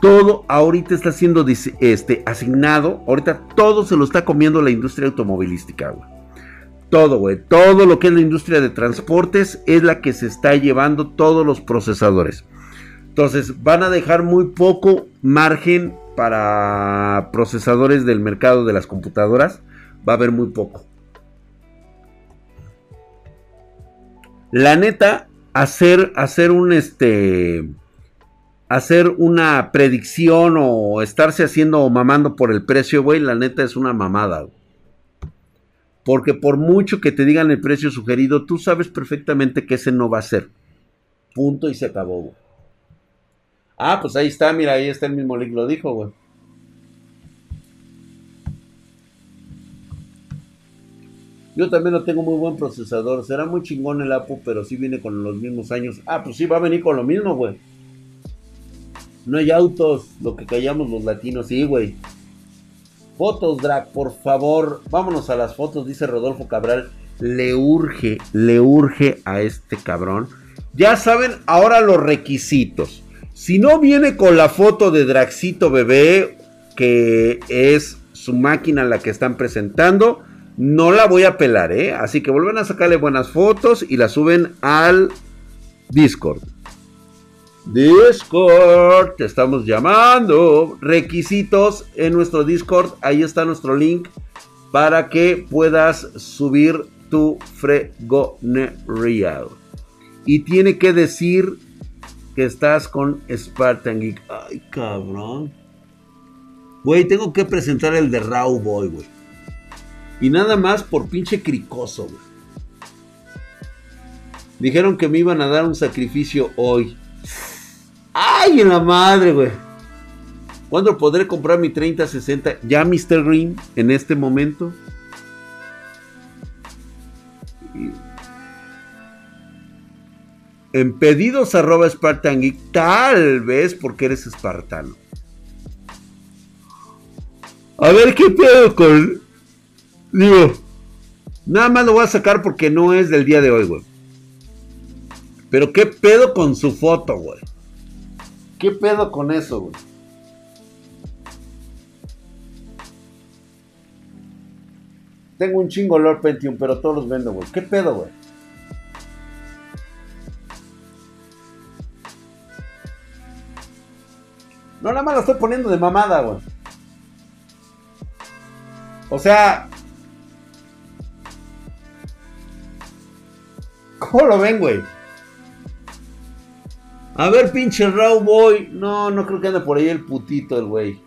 Todo ahorita está siendo este, asignado, ahorita todo se lo está comiendo la industria automovilística, Todo, güey. Todo lo que es la industria de transportes es la que se está llevando todos los procesadores. Entonces van a dejar muy poco margen para procesadores del mercado de las computadoras. Va a haber muy poco. La neta, hacer, hacer un este. Hacer una predicción o estarse haciendo o mamando por el precio, güey, la neta es una mamada. Porque por mucho que te digan el precio sugerido, tú sabes perfectamente que ese no va a ser. Punto y se acabó, güey. Ah, pues ahí está, mira, ahí está el mismo link, lo dijo, güey. Yo también no tengo muy buen procesador. Será muy chingón el APU, pero sí viene con los mismos años. Ah, pues sí, va a venir con lo mismo, güey. No hay autos, lo que callamos los latinos, sí, güey. Fotos, Drag, por favor. Vámonos a las fotos, dice Rodolfo Cabral. Le urge, le urge a este cabrón. Ya saben ahora los requisitos. Si no viene con la foto de Draxito bebé, que es su máquina la que están presentando, no la voy a pelar, ¿eh? Así que vuelven a sacarle buenas fotos y la suben al Discord. Discord, te estamos llamando. Requisitos en nuestro Discord, ahí está nuestro link para que puedas subir tu fregonería. Y tiene que decir que estás con Spartan Geek. Ay, cabrón. Güey, tengo que presentar el de Raw Boy. Y nada más por pinche cricoso. Dijeron que me iban a dar un sacrificio hoy. ¡Ay, en la madre, güey! ¿Cuándo podré comprar mi 3060? ¿Ya, Mr. Green? En este momento. en pedidos arroba Spartan Geek, tal vez porque eres espartano. A ver qué pedo con. Digo, nada más lo voy a sacar porque no es del día de hoy, güey. Pero qué pedo con su foto, güey. ¿Qué pedo con eso, güey? Tengo un chingo Lord Pentium, pero todos los vendo, güey. ¿Qué pedo, güey? No, nada más lo estoy poniendo de mamada, güey. O sea. ¿Cómo lo ven, güey? A ver, pinche Raw Boy. No, no creo que ande por ahí el putito, el güey.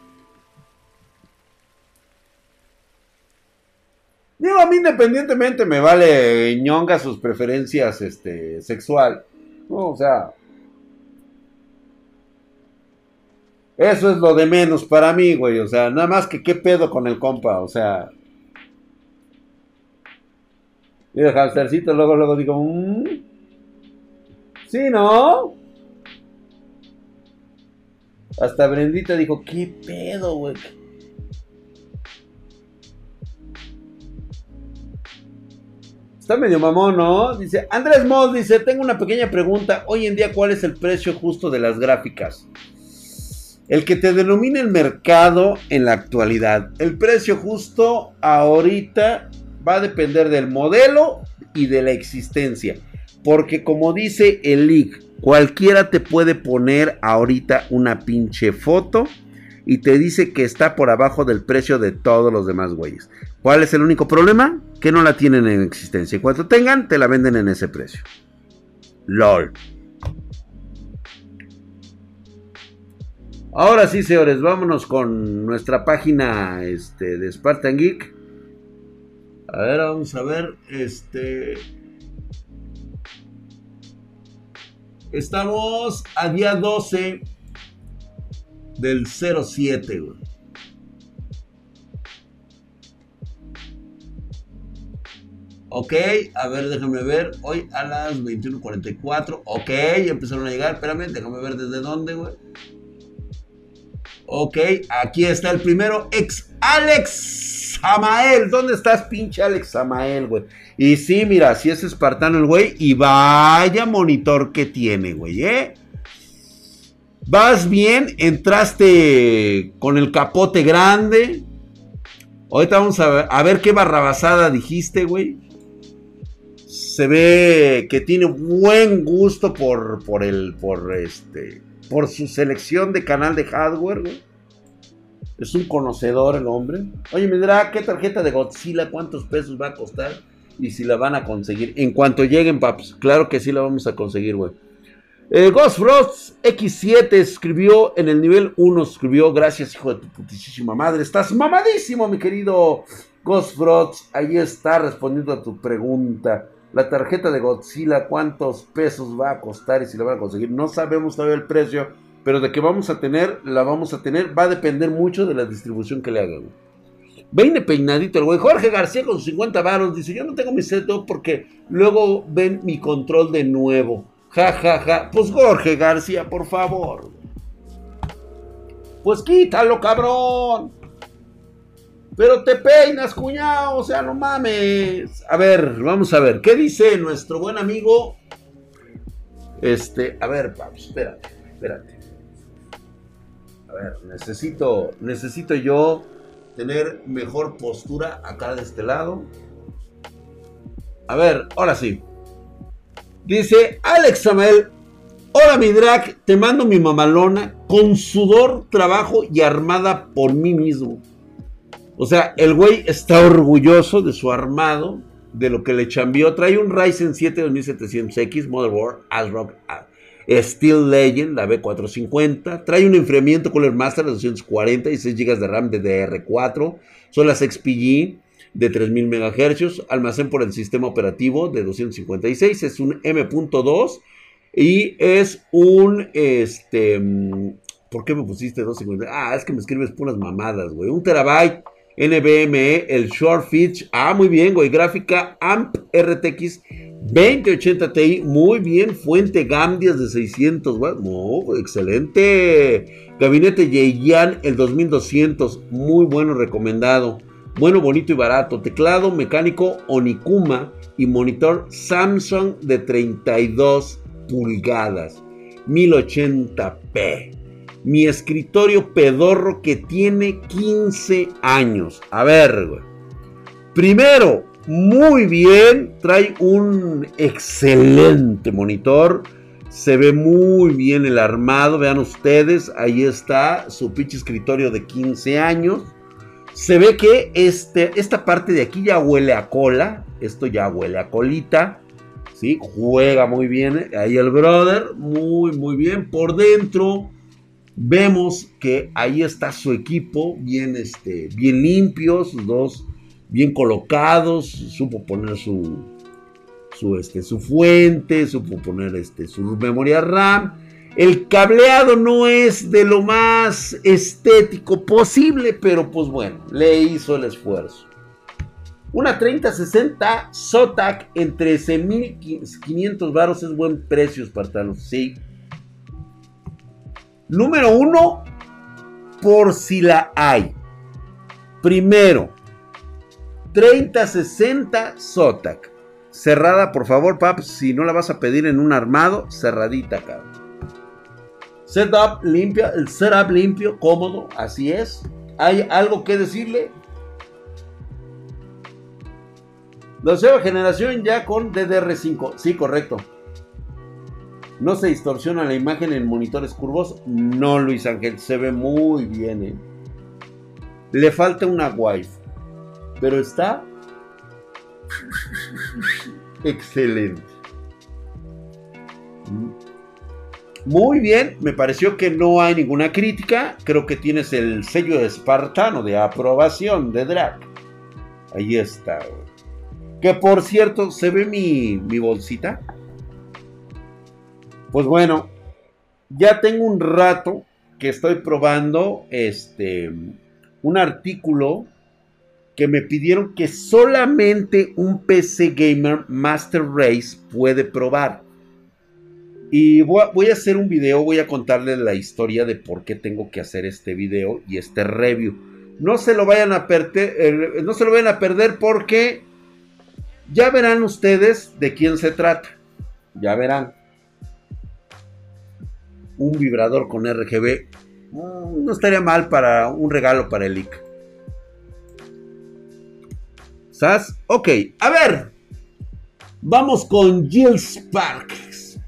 Digo, a mí independientemente me vale ñonga sus preferencias este, sexual. No, o sea, Eso es lo de menos para mí, güey. O sea, nada más que qué pedo con el compa. O sea. Mira, hamstercito, luego, luego digo, mmm. Sí, ¿no? Hasta Brendita dijo, ¿qué pedo, güey? Está medio mamón, ¿no? Dice, Andrés Moss dice, tengo una pequeña pregunta. Hoy en día, ¿cuál es el precio justo de las gráficas? El que te denomina el mercado en la actualidad. El precio justo ahorita va a depender del modelo y de la existencia. Porque como dice el leak, cualquiera te puede poner ahorita una pinche foto y te dice que está por abajo del precio de todos los demás güeyes. ¿Cuál es el único problema? Que no la tienen en existencia. Y cuando tengan, te la venden en ese precio. LOL. Ahora sí, señores, vámonos con nuestra página este, de Spartan Geek. A ver, vamos a ver. Este. Estamos a día 12 del 07, güey. Ok, a ver, déjame ver. Hoy a las 21.44. Ok, empezaron a llegar. Espérame, déjame ver desde dónde, güey. Ok, aquí está el primero. Ex Alex Samael. ¿Dónde estás, pinche Alex Samael, güey? Y sí, mira, si es espartano el güey. Y vaya monitor que tiene, güey, ¿eh? Vas bien, entraste con el capote grande. Ahorita vamos a ver, a ver qué barrabasada dijiste, güey se ve que tiene buen gusto por, por el, por este, por su selección de canal de hardware, Es un conocedor el hombre. Oye, me dirá, ¿qué tarjeta de Godzilla? ¿Cuántos pesos va a costar? Y si la van a conseguir. En cuanto lleguen, paps. Claro que sí la vamos a conseguir, güey. Eh, Ghost Frost X7 escribió en el nivel 1. Escribió, gracias, hijo de tu putísima madre. Estás mamadísimo, mi querido Ghost Frost. Ahí está respondiendo a tu pregunta. La tarjeta de Godzilla, cuántos pesos va a costar y si la van a conseguir. No sabemos todavía el precio, pero de que vamos a tener, la vamos a tener. Va a depender mucho de la distribución que le hagan. Veine peinadito el güey. Jorge García con sus 50 varos dice: Yo no tengo mi setup porque luego ven mi control de nuevo. Ja, ja, ja. Pues Jorge García, por favor. Pues quítalo, cabrón. Pero te peinas, cuñado, o sea, no mames. A ver, vamos a ver, ¿qué dice nuestro buen amigo? Este, a ver, Pablo, espérate, espérate. A ver, necesito, necesito yo tener mejor postura acá de este lado. A ver, ahora sí. Dice Alex Samuel, hola mi drag, te mando mi mamalona con sudor, trabajo y armada por mí mismo. O sea, el güey está orgulloso de su armado, de lo que le chambió. Trae un Ryzen 7 2700X, Motherboard, ASRock, Steel Legend, la B450. Trae un enfriamiento Cooler Master de 240 y 6 GB de RAM de DR4. Son las XPG de 3000 MHz. Almacén por el sistema operativo de 256. Es un M.2 y es un este. Mm, ¿Por qué me pusiste 250? Ah, es que me escribes puras mamadas, güey. Un terabyte NVMe, el Short Fitch. Ah, muy bien, güey. Gráfica AMP RTX 2080 Ti. Muy bien. Fuente Gambias de 600 güey. excelente. Gabinete Yeyan, el 2200. Muy bueno, recomendado. Bueno, bonito y barato. Teclado mecánico Onikuma y monitor Samsung de 32 pulgadas. 1080p mi escritorio pedorro que tiene 15 años. A ver, güey. Primero, muy bien. Trae un excelente monitor. Se ve muy bien el armado. Vean ustedes. Ahí está su pinche escritorio de 15 años. Se ve que este, esta parte de aquí ya huele a cola. Esto ya huele a colita. ¿Sí? Juega muy bien. Ahí el brother. Muy, muy bien. Por dentro Vemos que ahí está su equipo, bien, este, bien limpio, sus dos bien colocados, supo poner su, su, este, su fuente, supo poner este, su memoria RAM. El cableado no es de lo más estético posible, pero pues bueno, le hizo el esfuerzo. Una 3060 Zotac en 13.500 baros es buen precio, espartanos. Sí, Número uno, por si la hay. Primero, 3060 Zotac. Cerrada, por favor, pap. Si no la vas a pedir en un armado, cerradita, cabrón. Setup limpia, el setup limpio, cómodo, así es. ¿Hay algo que decirle? La nueva generación ya con DDR5. Sí, correcto. No se distorsiona la imagen en monitores curvos. No, Luis Ángel, se ve muy bien. ¿eh? Le falta una wife. Pero está excelente. Muy bien, me pareció que no hay ninguna crítica. Creo que tienes el sello de espartano de aprobación de Drag. Ahí está. Que por cierto, ¿se ve mi, mi bolsita? Pues bueno, ya tengo un rato que estoy probando este un artículo que me pidieron que solamente un PC Gamer Master Race puede probar. Y voy a, hacer un video, voy a contarles la historia de por qué tengo que hacer este video y este review. No se lo vayan a perder, eh, no se lo vayan a perder porque ya verán ustedes de quién se trata. Ya verán. Un vibrador con RGB mm, no estaría mal para un regalo para el IC. ¿Sabes? Ok, a ver. Vamos con Jill Sparks.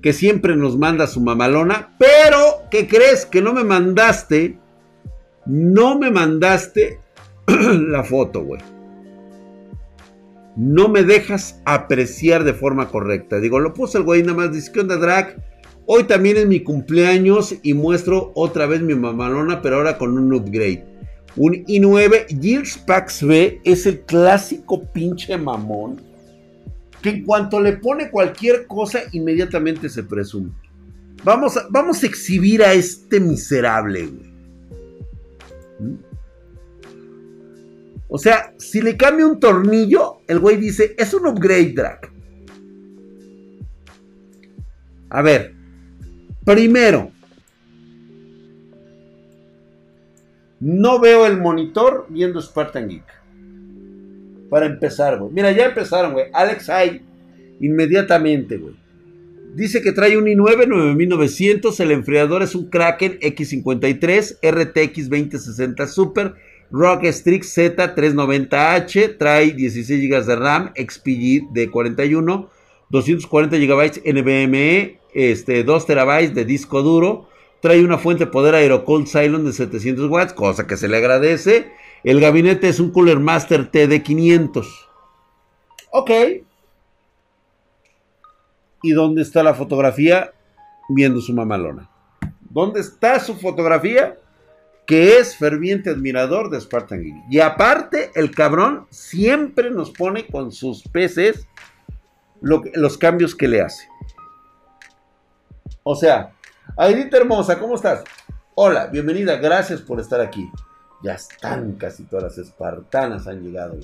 que siempre nos manda su mamalona. Pero, ¿qué crees? Que no me mandaste. No me mandaste la foto, güey no me dejas apreciar de forma correcta. Digo, lo puse el güey nada más, dice, ¿qué onda, drag? Hoy también es mi cumpleaños y muestro otra vez mi mamalona, pero ahora con un upgrade. Un i9 Gears Pax B es el clásico pinche mamón que en cuanto le pone cualquier cosa inmediatamente se presume. Vamos a, vamos a exhibir a este miserable, güey. ¿Mm? O sea, si le cambia un tornillo, el güey dice, es un upgrade drag. A ver, primero, no veo el monitor viendo Spartan Geek. Para empezar, güey. Mira, ya empezaron, güey. Alex Hay, inmediatamente, güey. Dice que trae un i9 9900, el enfriador es un Kraken X53 RTX 2060 Super Rock Strix Z390H trae 16 GB de RAM, XPG de 41, 240 GB NVMe, este, 2 TB de disco duro. Trae una fuente de poder Aerocold Cylon de 700 watts, cosa que se le agradece. El gabinete es un Cooler Master T de 500. Ok. ¿Y dónde está la fotografía? Viendo su mamalona. ¿Dónde está su fotografía? que es ferviente admirador de Spartan Geek. Y aparte, el cabrón siempre nos pone con sus peces los cambios que le hace. O sea, Aidita hermosa, ¿cómo estás? Hola, bienvenida, gracias por estar aquí. Ya están casi todas las espartanas han llegado.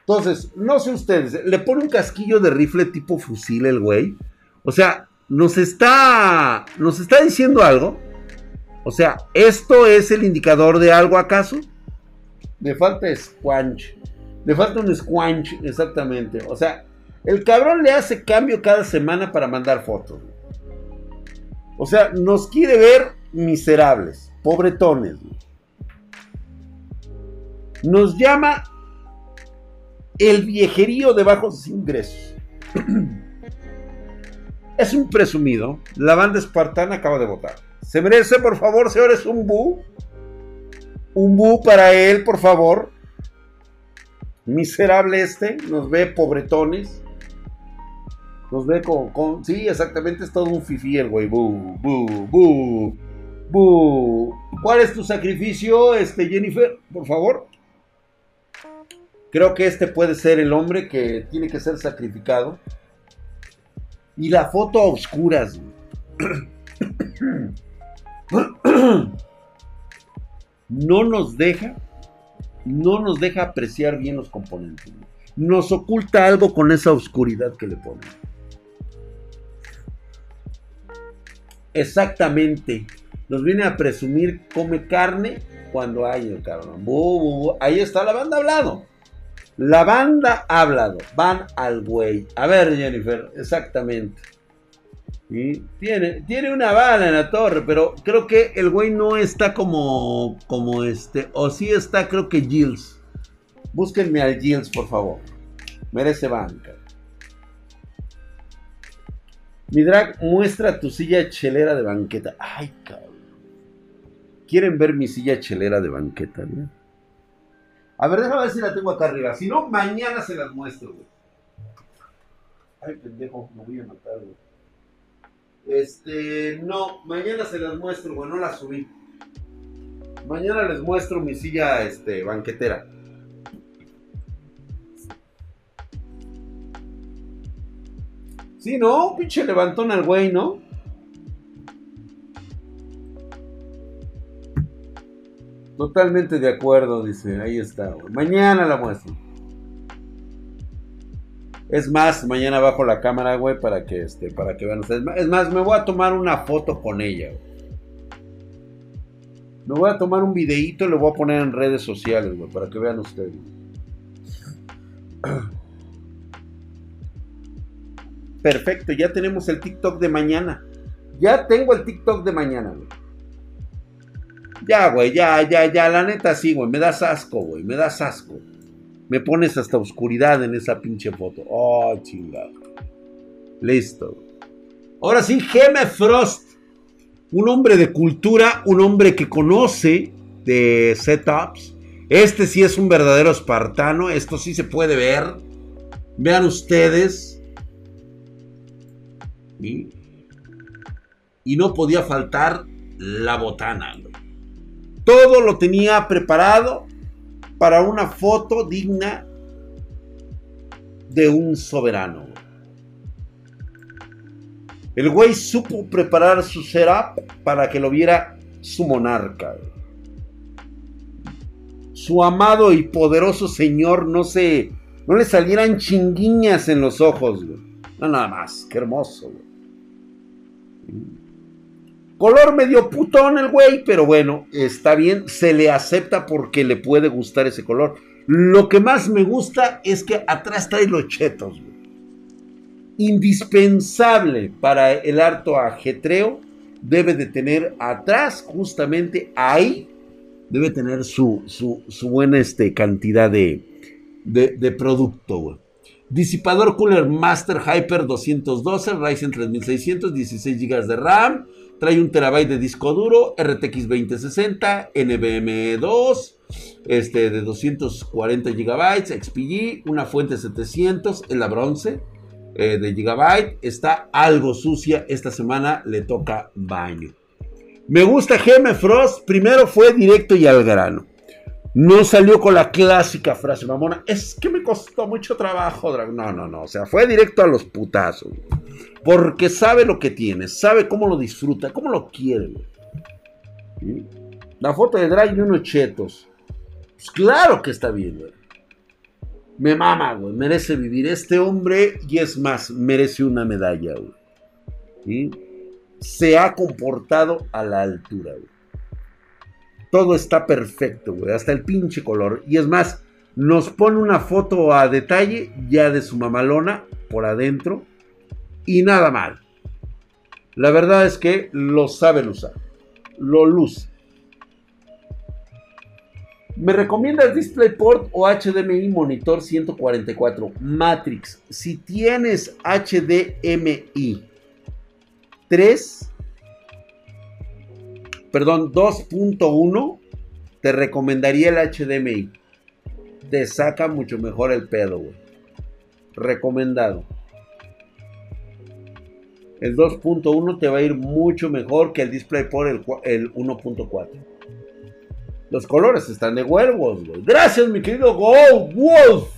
Entonces, no sé ustedes, le pone un casquillo de rifle tipo fusil el güey. O sea, nos está, nos está diciendo algo o sea, ¿esto es el indicador de algo acaso? Le falta squanch. Le falta un squanch, exactamente. O sea, el cabrón le hace cambio cada semana para mandar fotos. O sea, nos quiere ver miserables, pobretones. Nos llama el viejerío de bajos ingresos. es un presumido. La banda espartana acaba de votar. Se merece, por favor, señores, un bu. Un bu para él, por favor. Miserable este, nos ve pobretones. Nos ve con, Sí, exactamente, es todo un fifi el güey. Bu, bu, bu, bu. ¿Cuál es tu sacrificio, este, Jennifer? Por favor. Creo que este puede ser el hombre que tiene que ser sacrificado. Y la foto a oscuras. no nos deja, no nos deja apreciar bien los componentes. Nos oculta algo con esa oscuridad que le pone. Exactamente. Nos viene a presumir come carne cuando hay cabrón. Ahí está la banda hablado. La banda ha hablado. Van al güey. A ver, Jennifer, exactamente. Tiene, tiene una bala en la torre, pero creo que el güey no está como, como este, o sí está, creo que Gilles. Búsquenme al Gilles, por favor. Merece banca. Mi drag muestra tu silla chelera de banqueta. Ay, cabrón. ¿Quieren ver mi silla chelera de banqueta? A ver, déjame ver si la tengo acá arriba. Si no, mañana se las muestro, güey. Ay, pendejo, me voy a matar, güey. Este, no, mañana se las muestro, bueno, no las subí. Mañana les muestro mi silla, este, banquetera. Sí, no, pinche levantón al güey, ¿no? Totalmente de acuerdo, dice. Ahí está, güey. Mañana la muestro. Es más, mañana bajo la cámara, güey, para que este, para que vean ustedes. Es más, me voy a tomar una foto con ella, güey. Me voy a tomar un videíto y lo voy a poner en redes sociales, güey, para que vean ustedes. Perfecto, ya tenemos el TikTok de mañana. Ya tengo el TikTok de mañana, güey. Ya, güey, ya, ya, ya, la neta sí, güey. Me das asco, güey. Me das asco. Me pones hasta oscuridad en esa pinche foto. Oh, chingado. Listo. Ahora sí, Geme Frost. Un hombre de cultura, un hombre que conoce de setups. Este sí es un verdadero espartano. Esto sí se puede ver. Vean ustedes. Y, no podía faltar la botana. Todo lo tenía preparado para una foto digna de un soberano. El güey supo preparar su setup para que lo viera su monarca. Su amado y poderoso señor no se no le salieran chinguiñas en los ojos. No nada más, qué hermoso. Color medio putón el güey, pero bueno, está bien, se le acepta porque le puede gustar ese color. Lo que más me gusta es que atrás trae los chetos. Indispensable para el harto ajetreo, debe de tener atrás, justamente ahí, debe tener su, su, buena este, cantidad de, de, de producto, güey. Disipador Cooler Master Hyper 212, Ryzen 3600, 16 GB de RAM, Trae un terabyte de disco duro, RTX 2060, NVMe 2, este de 240 GB, XPG, una fuente 700 en la bronce eh, de gigabyte. Está algo sucia, esta semana le toca baño. Me gusta GM Frost, primero fue directo y al grano. No salió con la clásica frase mamona, es que me costó mucho trabajo. No, no, no, o sea, fue directo a los putazos. Porque sabe lo que tiene, sabe cómo lo disfruta, cómo lo quiere. La foto de Drake y unos chetos. Pues claro que está bien, güey. Me mama, güey. Merece vivir este hombre y es más, merece una medalla, güey. Se ha comportado a la altura, güey. Todo está perfecto, güey. Hasta el pinche color. Y es más, nos pone una foto a detalle ya de su mamalona por adentro y nada mal. La verdad es que lo saben usar. Lo luce. ¿Me recomiendas DisplayPort o HDMI Monitor 144 Matrix? Si tienes HDMI 3, perdón, 2.1, te recomendaría el HDMI. Te saca mucho mejor el pedo, güey. Recomendado el 2.1 te va a ir mucho mejor que el DisplayPort el, 1.4. Los colores están de huevos, güey. Gracias, mi querido Gold Wolf.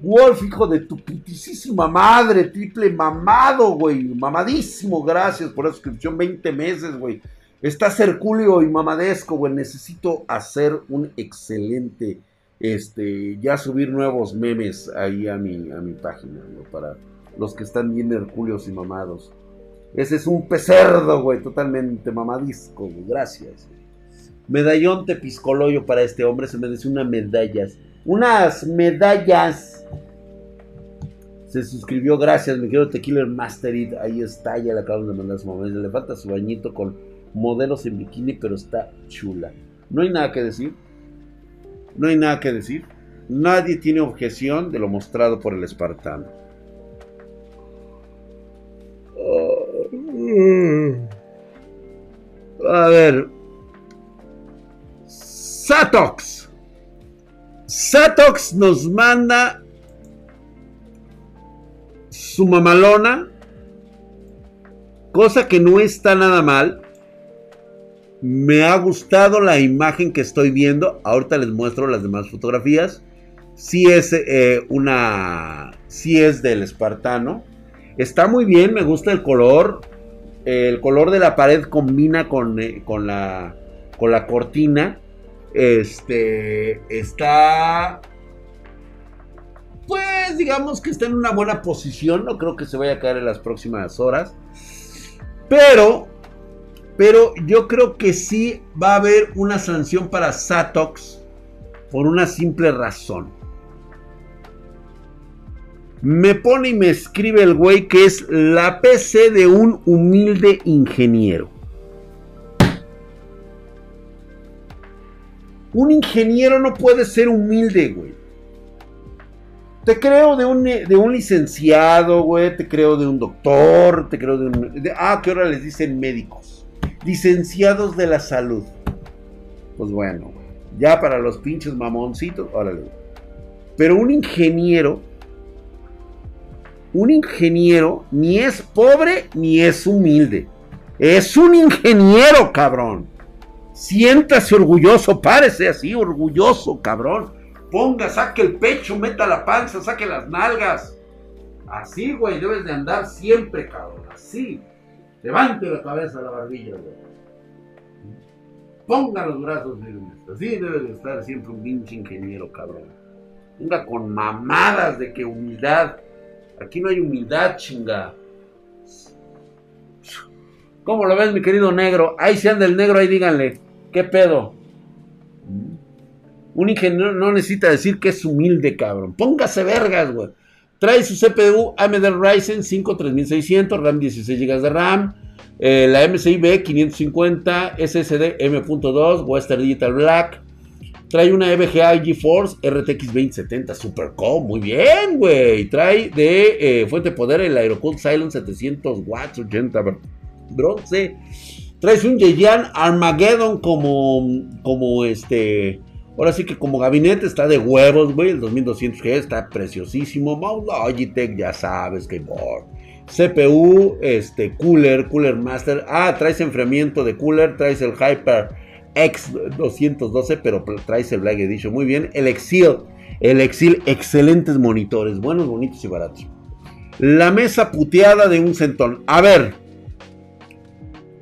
Wolf, hijo de tu putísima madre, triple mamado, güey. Mamadísimo, gracias por la suscripción, 20 meses, güey. Estás hercúleo y mamadesco, güey. Necesito hacer un excelente, este, ya subir nuevos memes ahí a mi, a mi página, güey, para los que están bien hercúleos y mamados. Ese es un pecerdo, güey, totalmente mamadisco, güey. Gracias. Medallón tepiscoloyo para este hombre. Se merece unas medallas. Unas medallas. Se suscribió, gracias, me quiero Tequila Masterid. Ahí está, ya le acaban de mandar su mamá. Le falta su bañito con modelos en bikini, pero está chula. No hay nada que decir. No hay nada que decir. Nadie tiene objeción de lo mostrado por el espartano. A ver. Satox. Satox nos manda su mamalona. Cosa que no está nada mal. Me ha gustado la imagen que estoy viendo. Ahorita les muestro las demás fotografías. Si es eh, una. Si es del espartano. Está muy bien, me gusta el color. El color de la pared combina con, eh, con, la, con la cortina. Este está pues digamos que está en una buena posición, no creo que se vaya a caer en las próximas horas. Pero pero yo creo que sí va a haber una sanción para Satox por una simple razón. Me pone y me escribe el güey que es la PC de un humilde ingeniero. Un ingeniero no puede ser humilde, güey. Te creo de un, de un licenciado, güey. Te creo de un doctor. Te creo de un... ah, que ahora les dicen médicos. Licenciados de la salud. Pues bueno, ya para los pinches mamoncitos, órale. Pero un ingeniero un ingeniero ni es pobre ni es humilde. Es un ingeniero, cabrón. Siéntase orgulloso, párese así, orgulloso, cabrón. Ponga, saque el pecho, meta la panza, saque las nalgas. Así, güey, debes de andar siempre, cabrón. Así. Levante la cabeza, la barbilla, güey. Ponga los brazos firmes. Así debe de estar siempre un pinche ingeniero, cabrón. Venga con mamadas de que humildad. Aquí no hay humildad, chinga. ¿Cómo lo ves, mi querido negro? Ahí se anda el negro, ahí díganle. ¿Qué pedo? Un ingeniero no necesita decir que es humilde, cabrón. Póngase vergas, güey. Trae su CPU AMD Ryzen 5 3600, RAM 16 GB de RAM. Eh, la MSI B550, SSD M.2, Western Digital Black. Trae una EVGA GeForce RTX 2070 Super Co. Muy bien, güey. Trae de eh, fuente de poder el Aerocool Silent 700 watts, 80 bronce. Trae un Yeyan Armageddon como, como este. Ahora sí que como gabinete está de huevos, güey. El 2200G está preciosísimo. Mouse Logitech, ya sabes, keyboard. CPU, este, cooler, cooler master. Ah, traes enfriamiento de cooler, traes el Hyper X212, pero traes el Black Edition. Muy bien. El Exil. El Exil, excelentes monitores. Buenos, bonitos y baratos. La mesa puteada de un centón. A ver.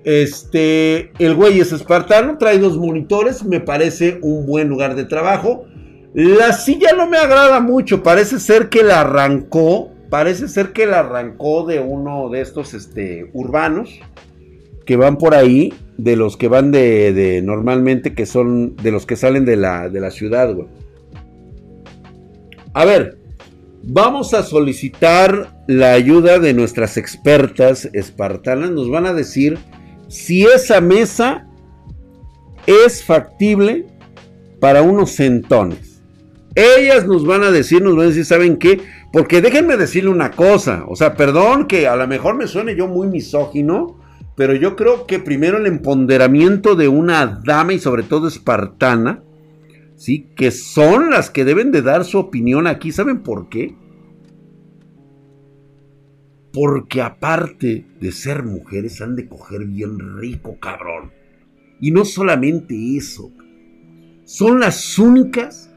Este. El güey es espartano. Trae dos monitores. Me parece un buen lugar de trabajo. La silla no me agrada mucho. Parece ser que la arrancó. Parece ser que la arrancó de uno de estos este, urbanos que van por ahí, de los que van de, normalmente, que son de los que salen de la, de la ciudad, güey. A ver, vamos a solicitar la ayuda de nuestras expertas espartanas. Nos van a decir si esa mesa es factible para unos centones. Ellas nos van a decir, nos van a decir, ¿saben qué? Porque déjenme decirle una cosa, o sea, perdón que a lo mejor me suene yo muy misógino, pero yo creo que primero el empoderamiento de una dama y sobre todo espartana, ¿sí? Que son las que deben de dar su opinión aquí. ¿Saben por qué? Porque aparte de ser mujeres, han de coger bien rico, cabrón. Y no solamente eso. Son las únicas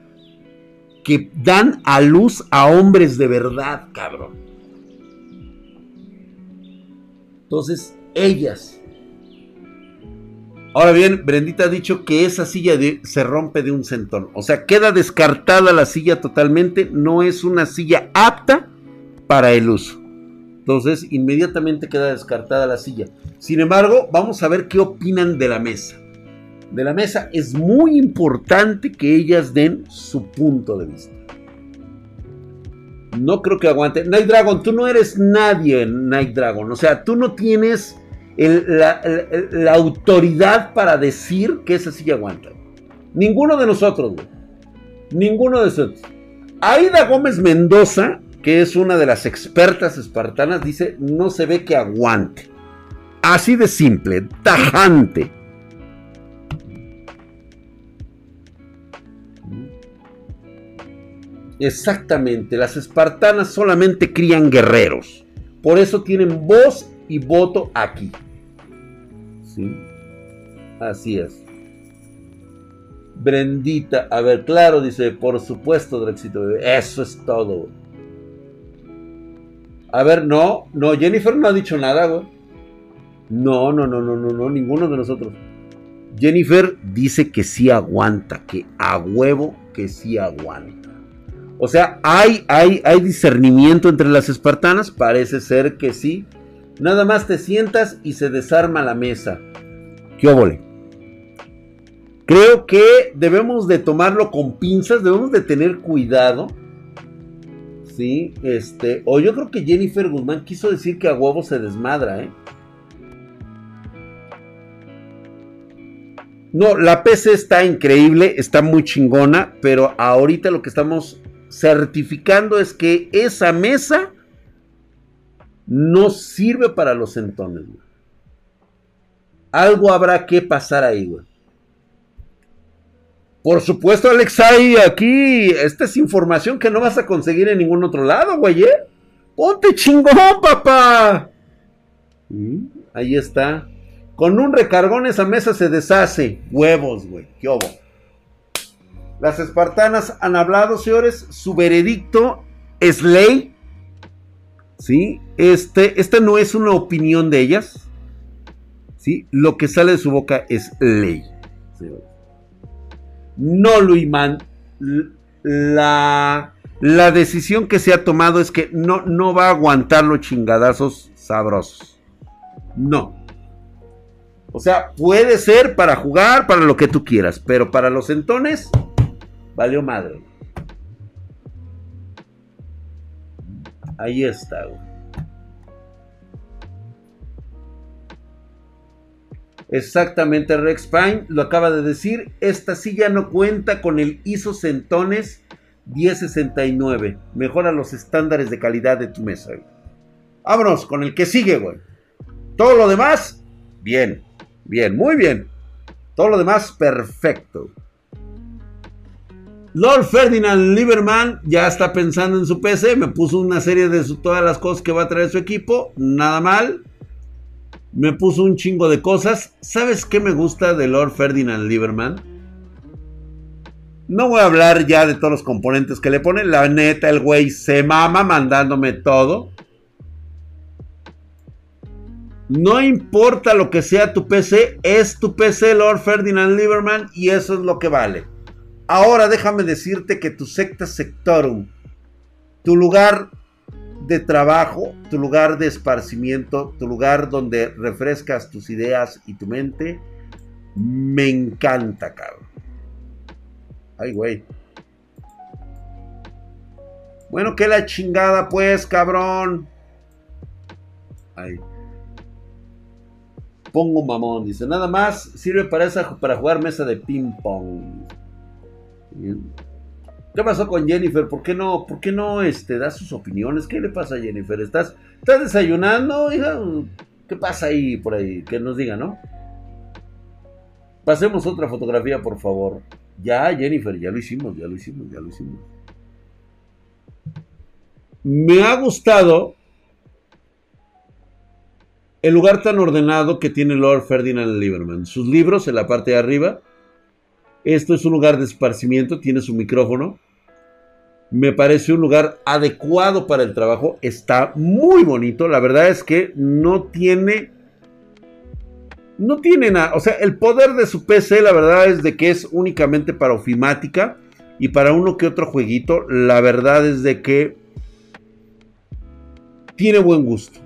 que dan a luz a hombres de verdad, cabrón. Entonces, ellas. Ahora bien, Brendita ha dicho que esa silla se rompe de un centón. O sea, queda descartada la silla totalmente. No es una silla apta para el uso. Entonces, inmediatamente queda descartada la silla. Sin embargo, vamos a ver qué opinan de la mesa. De la mesa es muy importante que ellas den su punto de vista. No creo que aguante. Night Dragon, tú no eres nadie, Night Dragon. O sea, tú no tienes la, autoridad para decir que esa silla aguanta. Ninguno de nosotros, güey. Ninguno de nosotros. Aida Gómez Mendoza, que es una de las expertas espartanas, dice, no se ve que aguante. Así de simple, tajante. Exactamente, las espartanas solamente crían guerreros. Por eso tienen voz y voto aquí. ¿Sí? Así es. Brendita, a ver, claro, dice, por supuesto, Drexito, eso es todo. A ver, no, no, Jennifer no ha dicho nada, güey. No, no, no, no, no, no, ninguno de nosotros. Jennifer dice que sí aguanta, que a huevo que sí aguanta. O sea, hay, hay, hay discernimiento entre las espartanas, parece ser que sí. Nada más te sientas y se desarma la mesa. ¿Qué óvole? Creo que debemos de tomarlo con pinzas, debemos de tener cuidado. Sí, este, o yo creo que Jennifer Guzmán quiso decir que a huevo se desmadra, ¿eh? No, la PC está increíble, está muy chingona, pero ahorita lo que estamos certificando es que esa mesa no sirve para los centones. Algo habrá que pasar ahí, güey. Por supuesto, Alexai, aquí, esta es información que no vas a conseguir en ningún otro lado, güey, ¿eh? Ponte chingón, papá. Mm, ahí está. Con un recargón esa mesa se deshace. Huevos, güey. ¿Qué obo? Las espartanas han hablado, señores. Su veredicto es ley. ¿Sí? Este, esta no es una opinión de ellas. ¿Sí? Lo que sale de su boca es ley. No, Luimán. La, la decisión que se ha tomado es que no, no va a aguantar los chingadazos sabrosos. No. O sea, puede ser para jugar, para lo que tú quieras, pero para los entones, valió madre. Ahí está, Exactamente, Rex Pine lo acaba de decir. Esta silla no cuenta con el ISO Centones 1069. Mejora los estándares de calidad de tu mesa. Vámonos con el que sigue, güey. Todo lo demás, bien. Bien, muy bien. Todo lo demás, perfecto. Lord Ferdinand Lieberman ya está pensando en su PC. Me puso una serie de todas las cosas que va a traer su equipo. Nada mal. Me puso un chingo de cosas. ¿Sabes qué me gusta de Lord Ferdinand Lieberman? No voy a hablar ya de todos los componentes que le pone. La neta, el güey se mama mandándome todo. No importa lo que sea tu PC, es tu PC Lord Ferdinand Lieberman y eso es lo que vale. Ahora déjame decirte que tu secta sectorum, tu lugar de trabajo, tu lugar de esparcimiento, tu lugar donde refrescas tus ideas y tu mente, me encanta, cabrón. Ay, güey. Bueno, que la chingada, pues, cabrón. Ay. Pongo mamón, dice. Nada más sirve para, esa, para jugar mesa de ping pong. ¿Qué pasó con Jennifer? ¿Por qué no, por qué no este, da sus opiniones? ¿Qué le pasa a Jennifer? ¿Estás, estás desayunando, hija? ¿Qué pasa ahí por ahí? Que nos diga, ¿no? Pasemos otra fotografía, por favor. Ya, Jennifer, ya lo hicimos, ya lo hicimos, ya lo hicimos. Me ha gustado el lugar tan ordenado que tiene Lord Ferdinand Lieberman. Sus libros en la parte de arriba. Esto es un lugar de esparcimiento, tiene su micrófono. Me parece un lugar adecuado para el trabajo. Está muy bonito. La verdad es que no tiene... No tiene nada. O sea, el poder de su PC, la verdad es de que es únicamente para ofimática y para uno que otro jueguito. La verdad es de que tiene buen gusto.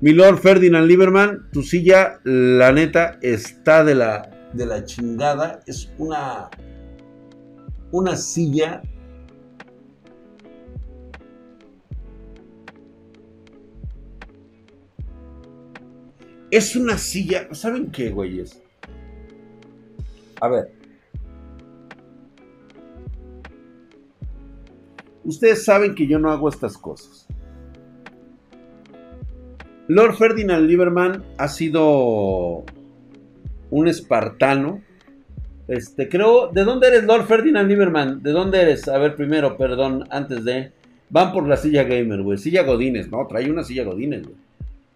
Mi Lord Ferdinand Lieberman, tu silla, la neta, está de la, de la chingada. Es una, una silla Es una silla. ¿Saben qué, güeyes? A ver. Ustedes saben que yo no hago estas cosas. Lord Ferdinand Lieberman ha sido un espartano. Este, creo, ¿de dónde eres Lord Ferdinand Lieberman? ¿De dónde eres? A ver, primero, perdón, antes de. Van por la silla gamer, güey. Silla Godines, no, trae una silla Godines, güey.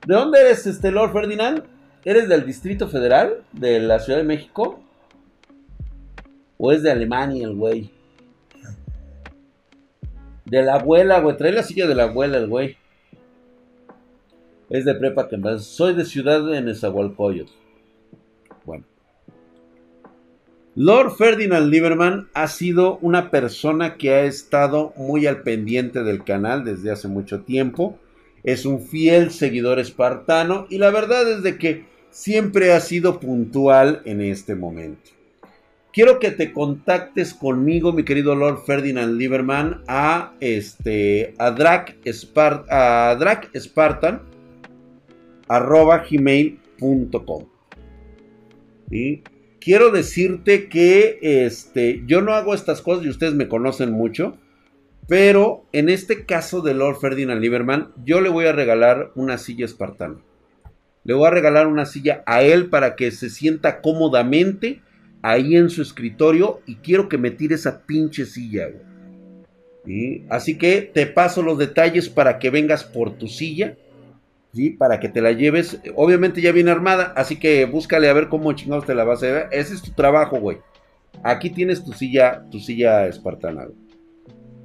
¿De dónde eres, este Lord Ferdinand? ¿Eres del Distrito Federal? ¿De la Ciudad de México? ¿O es de Alemania el güey? De la abuela, güey. Trae la silla de la abuela el güey. Es de prepa que. Soy de ciudad de Nezahualcóyotl. Lord Ferdinand Lieberman ha sido una persona que ha estado muy al pendiente del canal desde hace mucho tiempo. Es un fiel seguidor espartano y la verdad es de que siempre ha sido puntual en este momento. Quiero que te contactes conmigo, mi querido Lord Ferdinand Lieberman, a este a Drac, a arroba gmail.com. ¿Sí? Quiero decirte que este, yo no hago estas cosas y ustedes me conocen mucho. Pero en este caso de Lord Ferdinand Lieberman, yo le voy a regalar una silla espartana. Le voy a regalar una silla a él para que se sienta cómodamente ahí en su escritorio y quiero que me tire esa pinche silla. Así que te paso los detalles para que vengas por tu silla para que te la lleves. Obviamente ya viene armada, así que búscale a ver cómo chingados te la vas a llevar. Ese es tu trabajo, güey. Aquí tienes tu silla, tu silla espartana.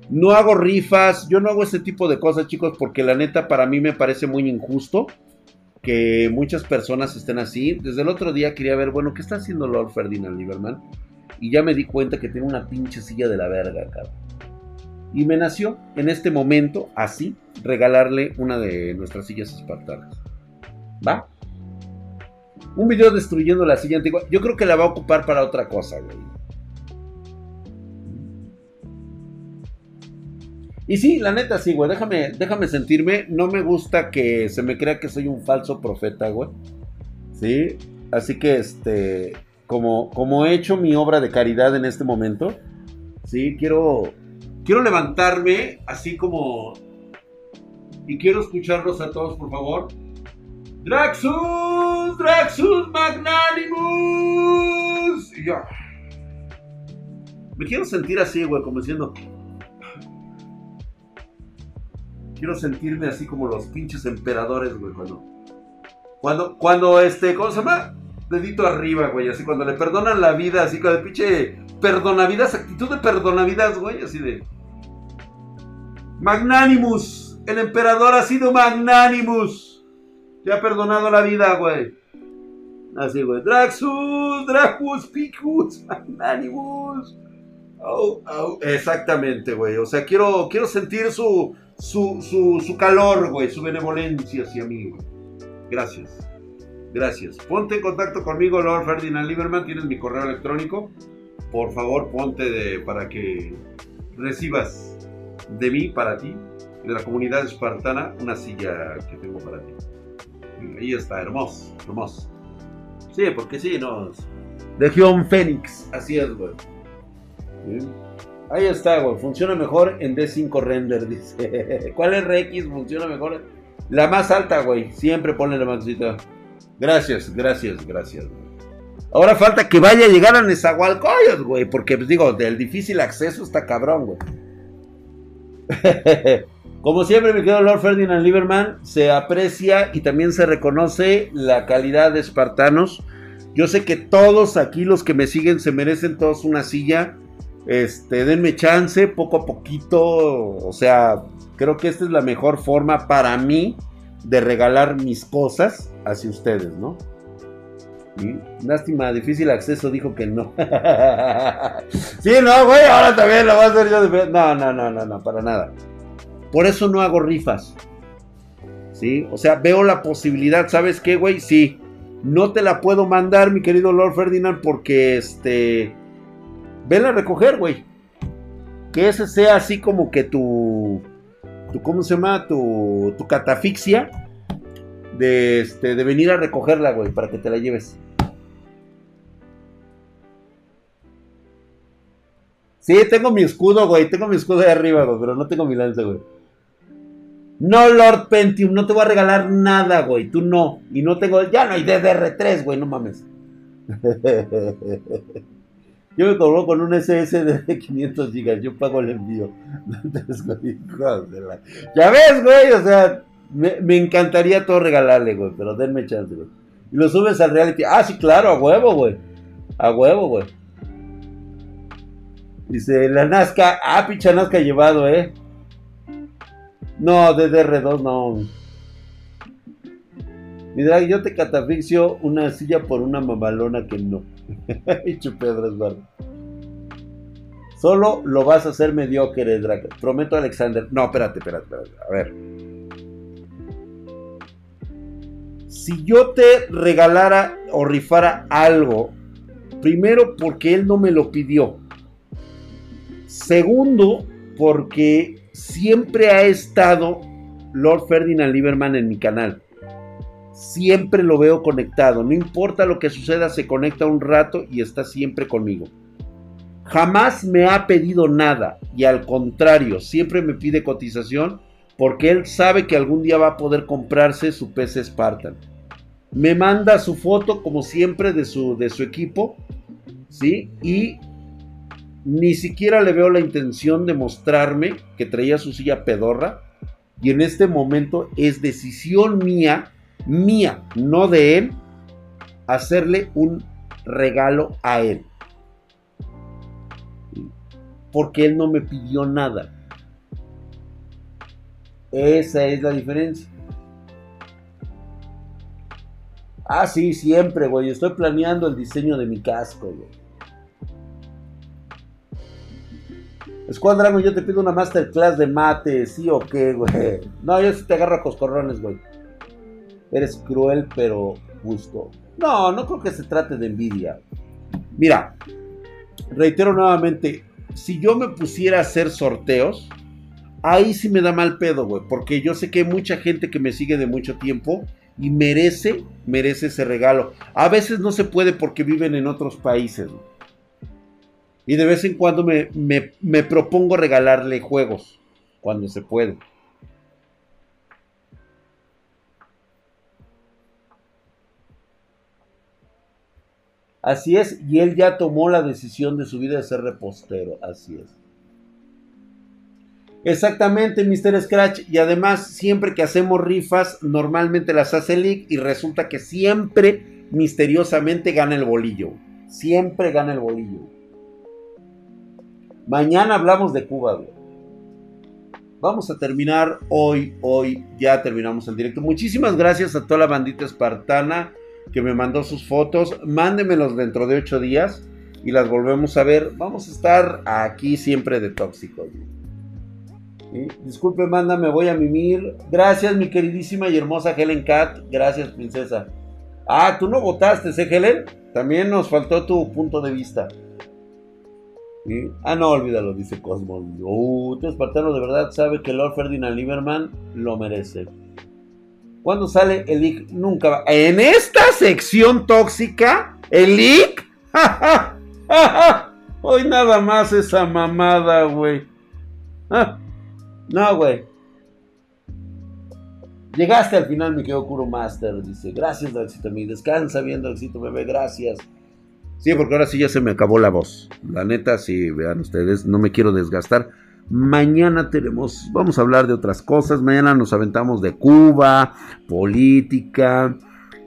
No hago rifas, yo no hago este tipo de cosas, chicos, porque la neta para mí me parece muy injusto que muchas personas estén así. Desde el otro día quería ver, bueno, ¿qué está haciendo Lord Ferdinand Lieberman? Y ya me di cuenta que tiene una pinche silla de la verga, cabrón. Y me nació en este momento, así, regalarle una de nuestras sillas espartanas. ¿Va? Un video destruyendo la silla antigua. Yo creo que la va a ocupar para otra cosa, güey. Y sí, la neta sí, güey. Déjame, déjame sentirme. No me gusta que se me crea que soy un falso profeta, güey. Sí. Así que este. Como, como he hecho mi obra de caridad en este momento. Sí, quiero Quiero levantarme así como... Y quiero escucharlos a todos, por favor. Draxus, Draxus Magnanimus. Y yo... Me quiero sentir así, güey, como diciendo... Quiero sentirme así como los pinches emperadores, güey, cuando... Cuando, cuando, este, ¿cómo se llama? Dedito arriba, güey, así cuando le perdonan la vida, así con el pinche perdonavidas, actitud de perdonavidas, güey, así de... Magnanimus. El emperador ha sido Magnanimus. Te ha perdonado la vida, güey. Así, güey. Draxus, Draxus, Picus, Magnanimus. Oh, oh. Exactamente, güey. O sea, quiero, quiero sentir su, su, su, su calor, güey. Su benevolencia hacia mí, güey. Gracias. Gracias. Ponte en contacto conmigo, Lord Ferdinand Lieberman. Tienes mi correo electrónico. Por favor, ponte de, para que recibas de mí para ti, de la comunidad espartana, una silla que tengo para ti. Ahí está, hermoso, hermoso. Sí, porque sí, no. Legión Fénix, así es, güey. Ahí está, güey. Funciona mejor en D5 render, dice. ¿Cuál es RX? Funciona mejor. La más alta, güey. Siempre ponle la maxita. Gracias, gracias, gracias, Ahora falta que vaya a llegar a Nezahualcóyotl, güey. Porque, pues, digo, del difícil acceso está cabrón, güey. Como siempre, mi querido Lord Ferdinand Lieberman, se aprecia y también se reconoce la calidad de espartanos. Yo sé que todos aquí, los que me siguen, se merecen todos una silla. Este, denme chance, poco a poquito. O sea, creo que esta es la mejor forma para mí de regalar mis cosas hacia ustedes, ¿no? Lástima, difícil acceso, dijo que no. sí, no, güey, ahora también lo voy a hacer yo. No, no, no, no, no, para nada. Por eso no hago rifas. ¿Sí? O sea, veo la posibilidad, ¿sabes qué, güey? Sí. No te la puedo mandar, mi querido Lord Ferdinand, porque este. Vela a recoger, güey. Que ese sea así como que tu. tu ¿Cómo se llama? Tu, tu catafixia. De, este, de venir a recogerla, güey, para que te la lleves. Sí, tengo mi escudo, güey. Tengo mi escudo ahí arriba, güey. Pero no tengo mi lanza, güey. No, Lord Pentium. No te voy a regalar nada, güey. Tú no. Y no tengo. Ya no hay DDR3, güey. No mames. Yo me cobro con un SSD de 500 GB. Yo pago el envío. ya ves, güey. O sea, me, me encantaría todo regalarle, güey. Pero denme chance, güey. Y lo subes al reality. Ah, sí, claro, a huevo, güey. A huevo, güey. Dice, la Nazca, ah, pinche Nazca llevado, ¿eh? No, DDR2 no. Mira, yo te catafixio una silla por una mamalona que no. Hecho Pedro Eduardo. Solo lo vas a hacer mediocre, Drake. Prometo, Alexander. No, espérate, espérate, espérate. A ver. Si yo te regalara o rifara algo, primero porque él no me lo pidió. Segundo, porque siempre ha estado Lord Ferdinand Lieberman en mi canal. Siempre lo veo conectado. No importa lo que suceda, se conecta un rato y está siempre conmigo. Jamás me ha pedido nada y al contrario, siempre me pide cotización porque él sabe que algún día va a poder comprarse su PC Spartan. Me manda su foto como siempre de su, de su equipo, ¿sí? Y ni siquiera le veo la intención de mostrarme que traía su silla pedorra. Y en este momento es decisión mía, mía, no de él, hacerle un regalo a él porque él no me pidió nada. Esa es la diferencia. Ah, sí, siempre, güey. Estoy planeando el diseño de mi casco, güey. Escuadrano, yo te pido una masterclass de mate, sí o qué, güey. No, yo sí te agarro a coscorrones, güey. Eres cruel, pero justo. No, no creo que se trate de envidia. Mira, reitero nuevamente, si yo me pusiera a hacer sorteos, ahí sí me da mal pedo, güey. Porque yo sé que hay mucha gente que me sigue de mucho tiempo y merece, merece ese regalo. A veces no se puede porque viven en otros países. Y de vez en cuando me, me propongo regalarle juegos, cuando se puede. Así es, y él ya tomó la decisión de su vida de ser repostero, así es. Exactamente, Mr. Scratch. Y además, siempre que hacemos rifas, normalmente las hace League y resulta que siempre, misteriosamente, gana el bolillo. Siempre gana el bolillo. Mañana hablamos de Cuba, güey. Vamos a terminar hoy, hoy, ya terminamos el directo. Muchísimas gracias a toda la bandita espartana que me mandó sus fotos. Mándemelos dentro de ocho días y las volvemos a ver. Vamos a estar aquí siempre de tóxicos. Disculpe, manda, me voy a mimir. Gracias, mi queridísima y hermosa Helen Cat. Gracias, princesa. Ah, tú no votaste, ¿eh, Helen? También nos faltó tu punto de vista. Ah, no, olvídalo, dice Cosmo. Uh, este espartano de verdad sabe que Lord Ferdinand Lieberman lo merece. ¿Cuándo sale el leak? Nunca va. En esta sección tóxica, el leak. Hoy nada más esa mamada, güey. Ah, no, güey. Llegaste al final, mi querido Kuro Master. Dice, gracias, Daxito. Mi descansa bien, Daxito, bebé, gracias. Sí, porque ahora sí ya se me acabó la voz. La neta, sí, vean ustedes, no me quiero desgastar. Mañana tenemos, vamos a hablar de otras cosas. Mañana nos aventamos de Cuba, política.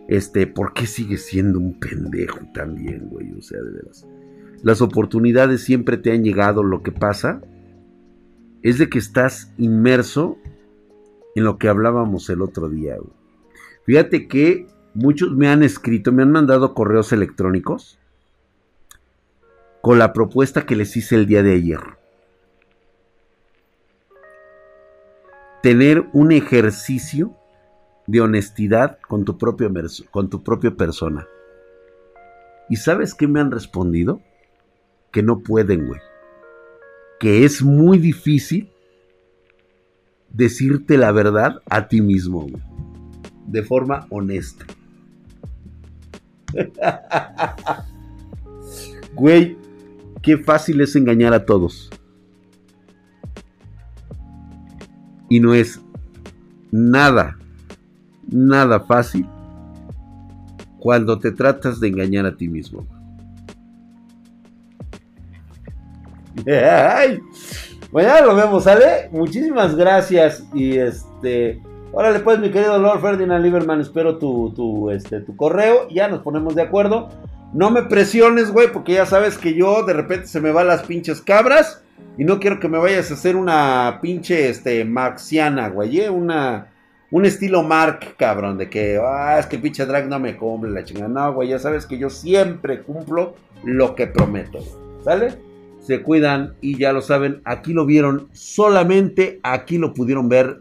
Este, ¿por qué sigue siendo un pendejo también, güey? O sea, de veras. Las oportunidades siempre te han llegado. Lo que pasa es de que estás inmerso en lo que hablábamos el otro día, güey. Fíjate que muchos me han escrito, me han mandado correos electrónicos con la propuesta que les hice el día de ayer. tener un ejercicio de honestidad con tu, propio, con tu propia persona. ¿Y sabes qué me han respondido? Que no pueden, güey. Que es muy difícil decirte la verdad a ti mismo, güey. De forma honesta. güey, qué fácil es engañar a todos. Y no es nada, nada fácil cuando te tratas de engañar a ti mismo. Ay, mañana lo vemos, ¿sale? Muchísimas gracias. Y este. Órale, pues, mi querido Lord Ferdinand Lieberman, espero tu, tu, este, tu correo. Ya nos ponemos de acuerdo. No me presiones, güey, porque ya sabes que yo de repente se me van las pinches cabras. Y no quiero que me vayas a hacer una pinche este, marxiana, güey. ¿eh? Una, un estilo Mark, cabrón, de que, ah, es que pinche drag no me cumple la chingada. No, güey, ya sabes que yo siempre cumplo lo que prometo, ¿sale? Se cuidan y ya lo saben, aquí lo vieron, solamente aquí lo pudieron ver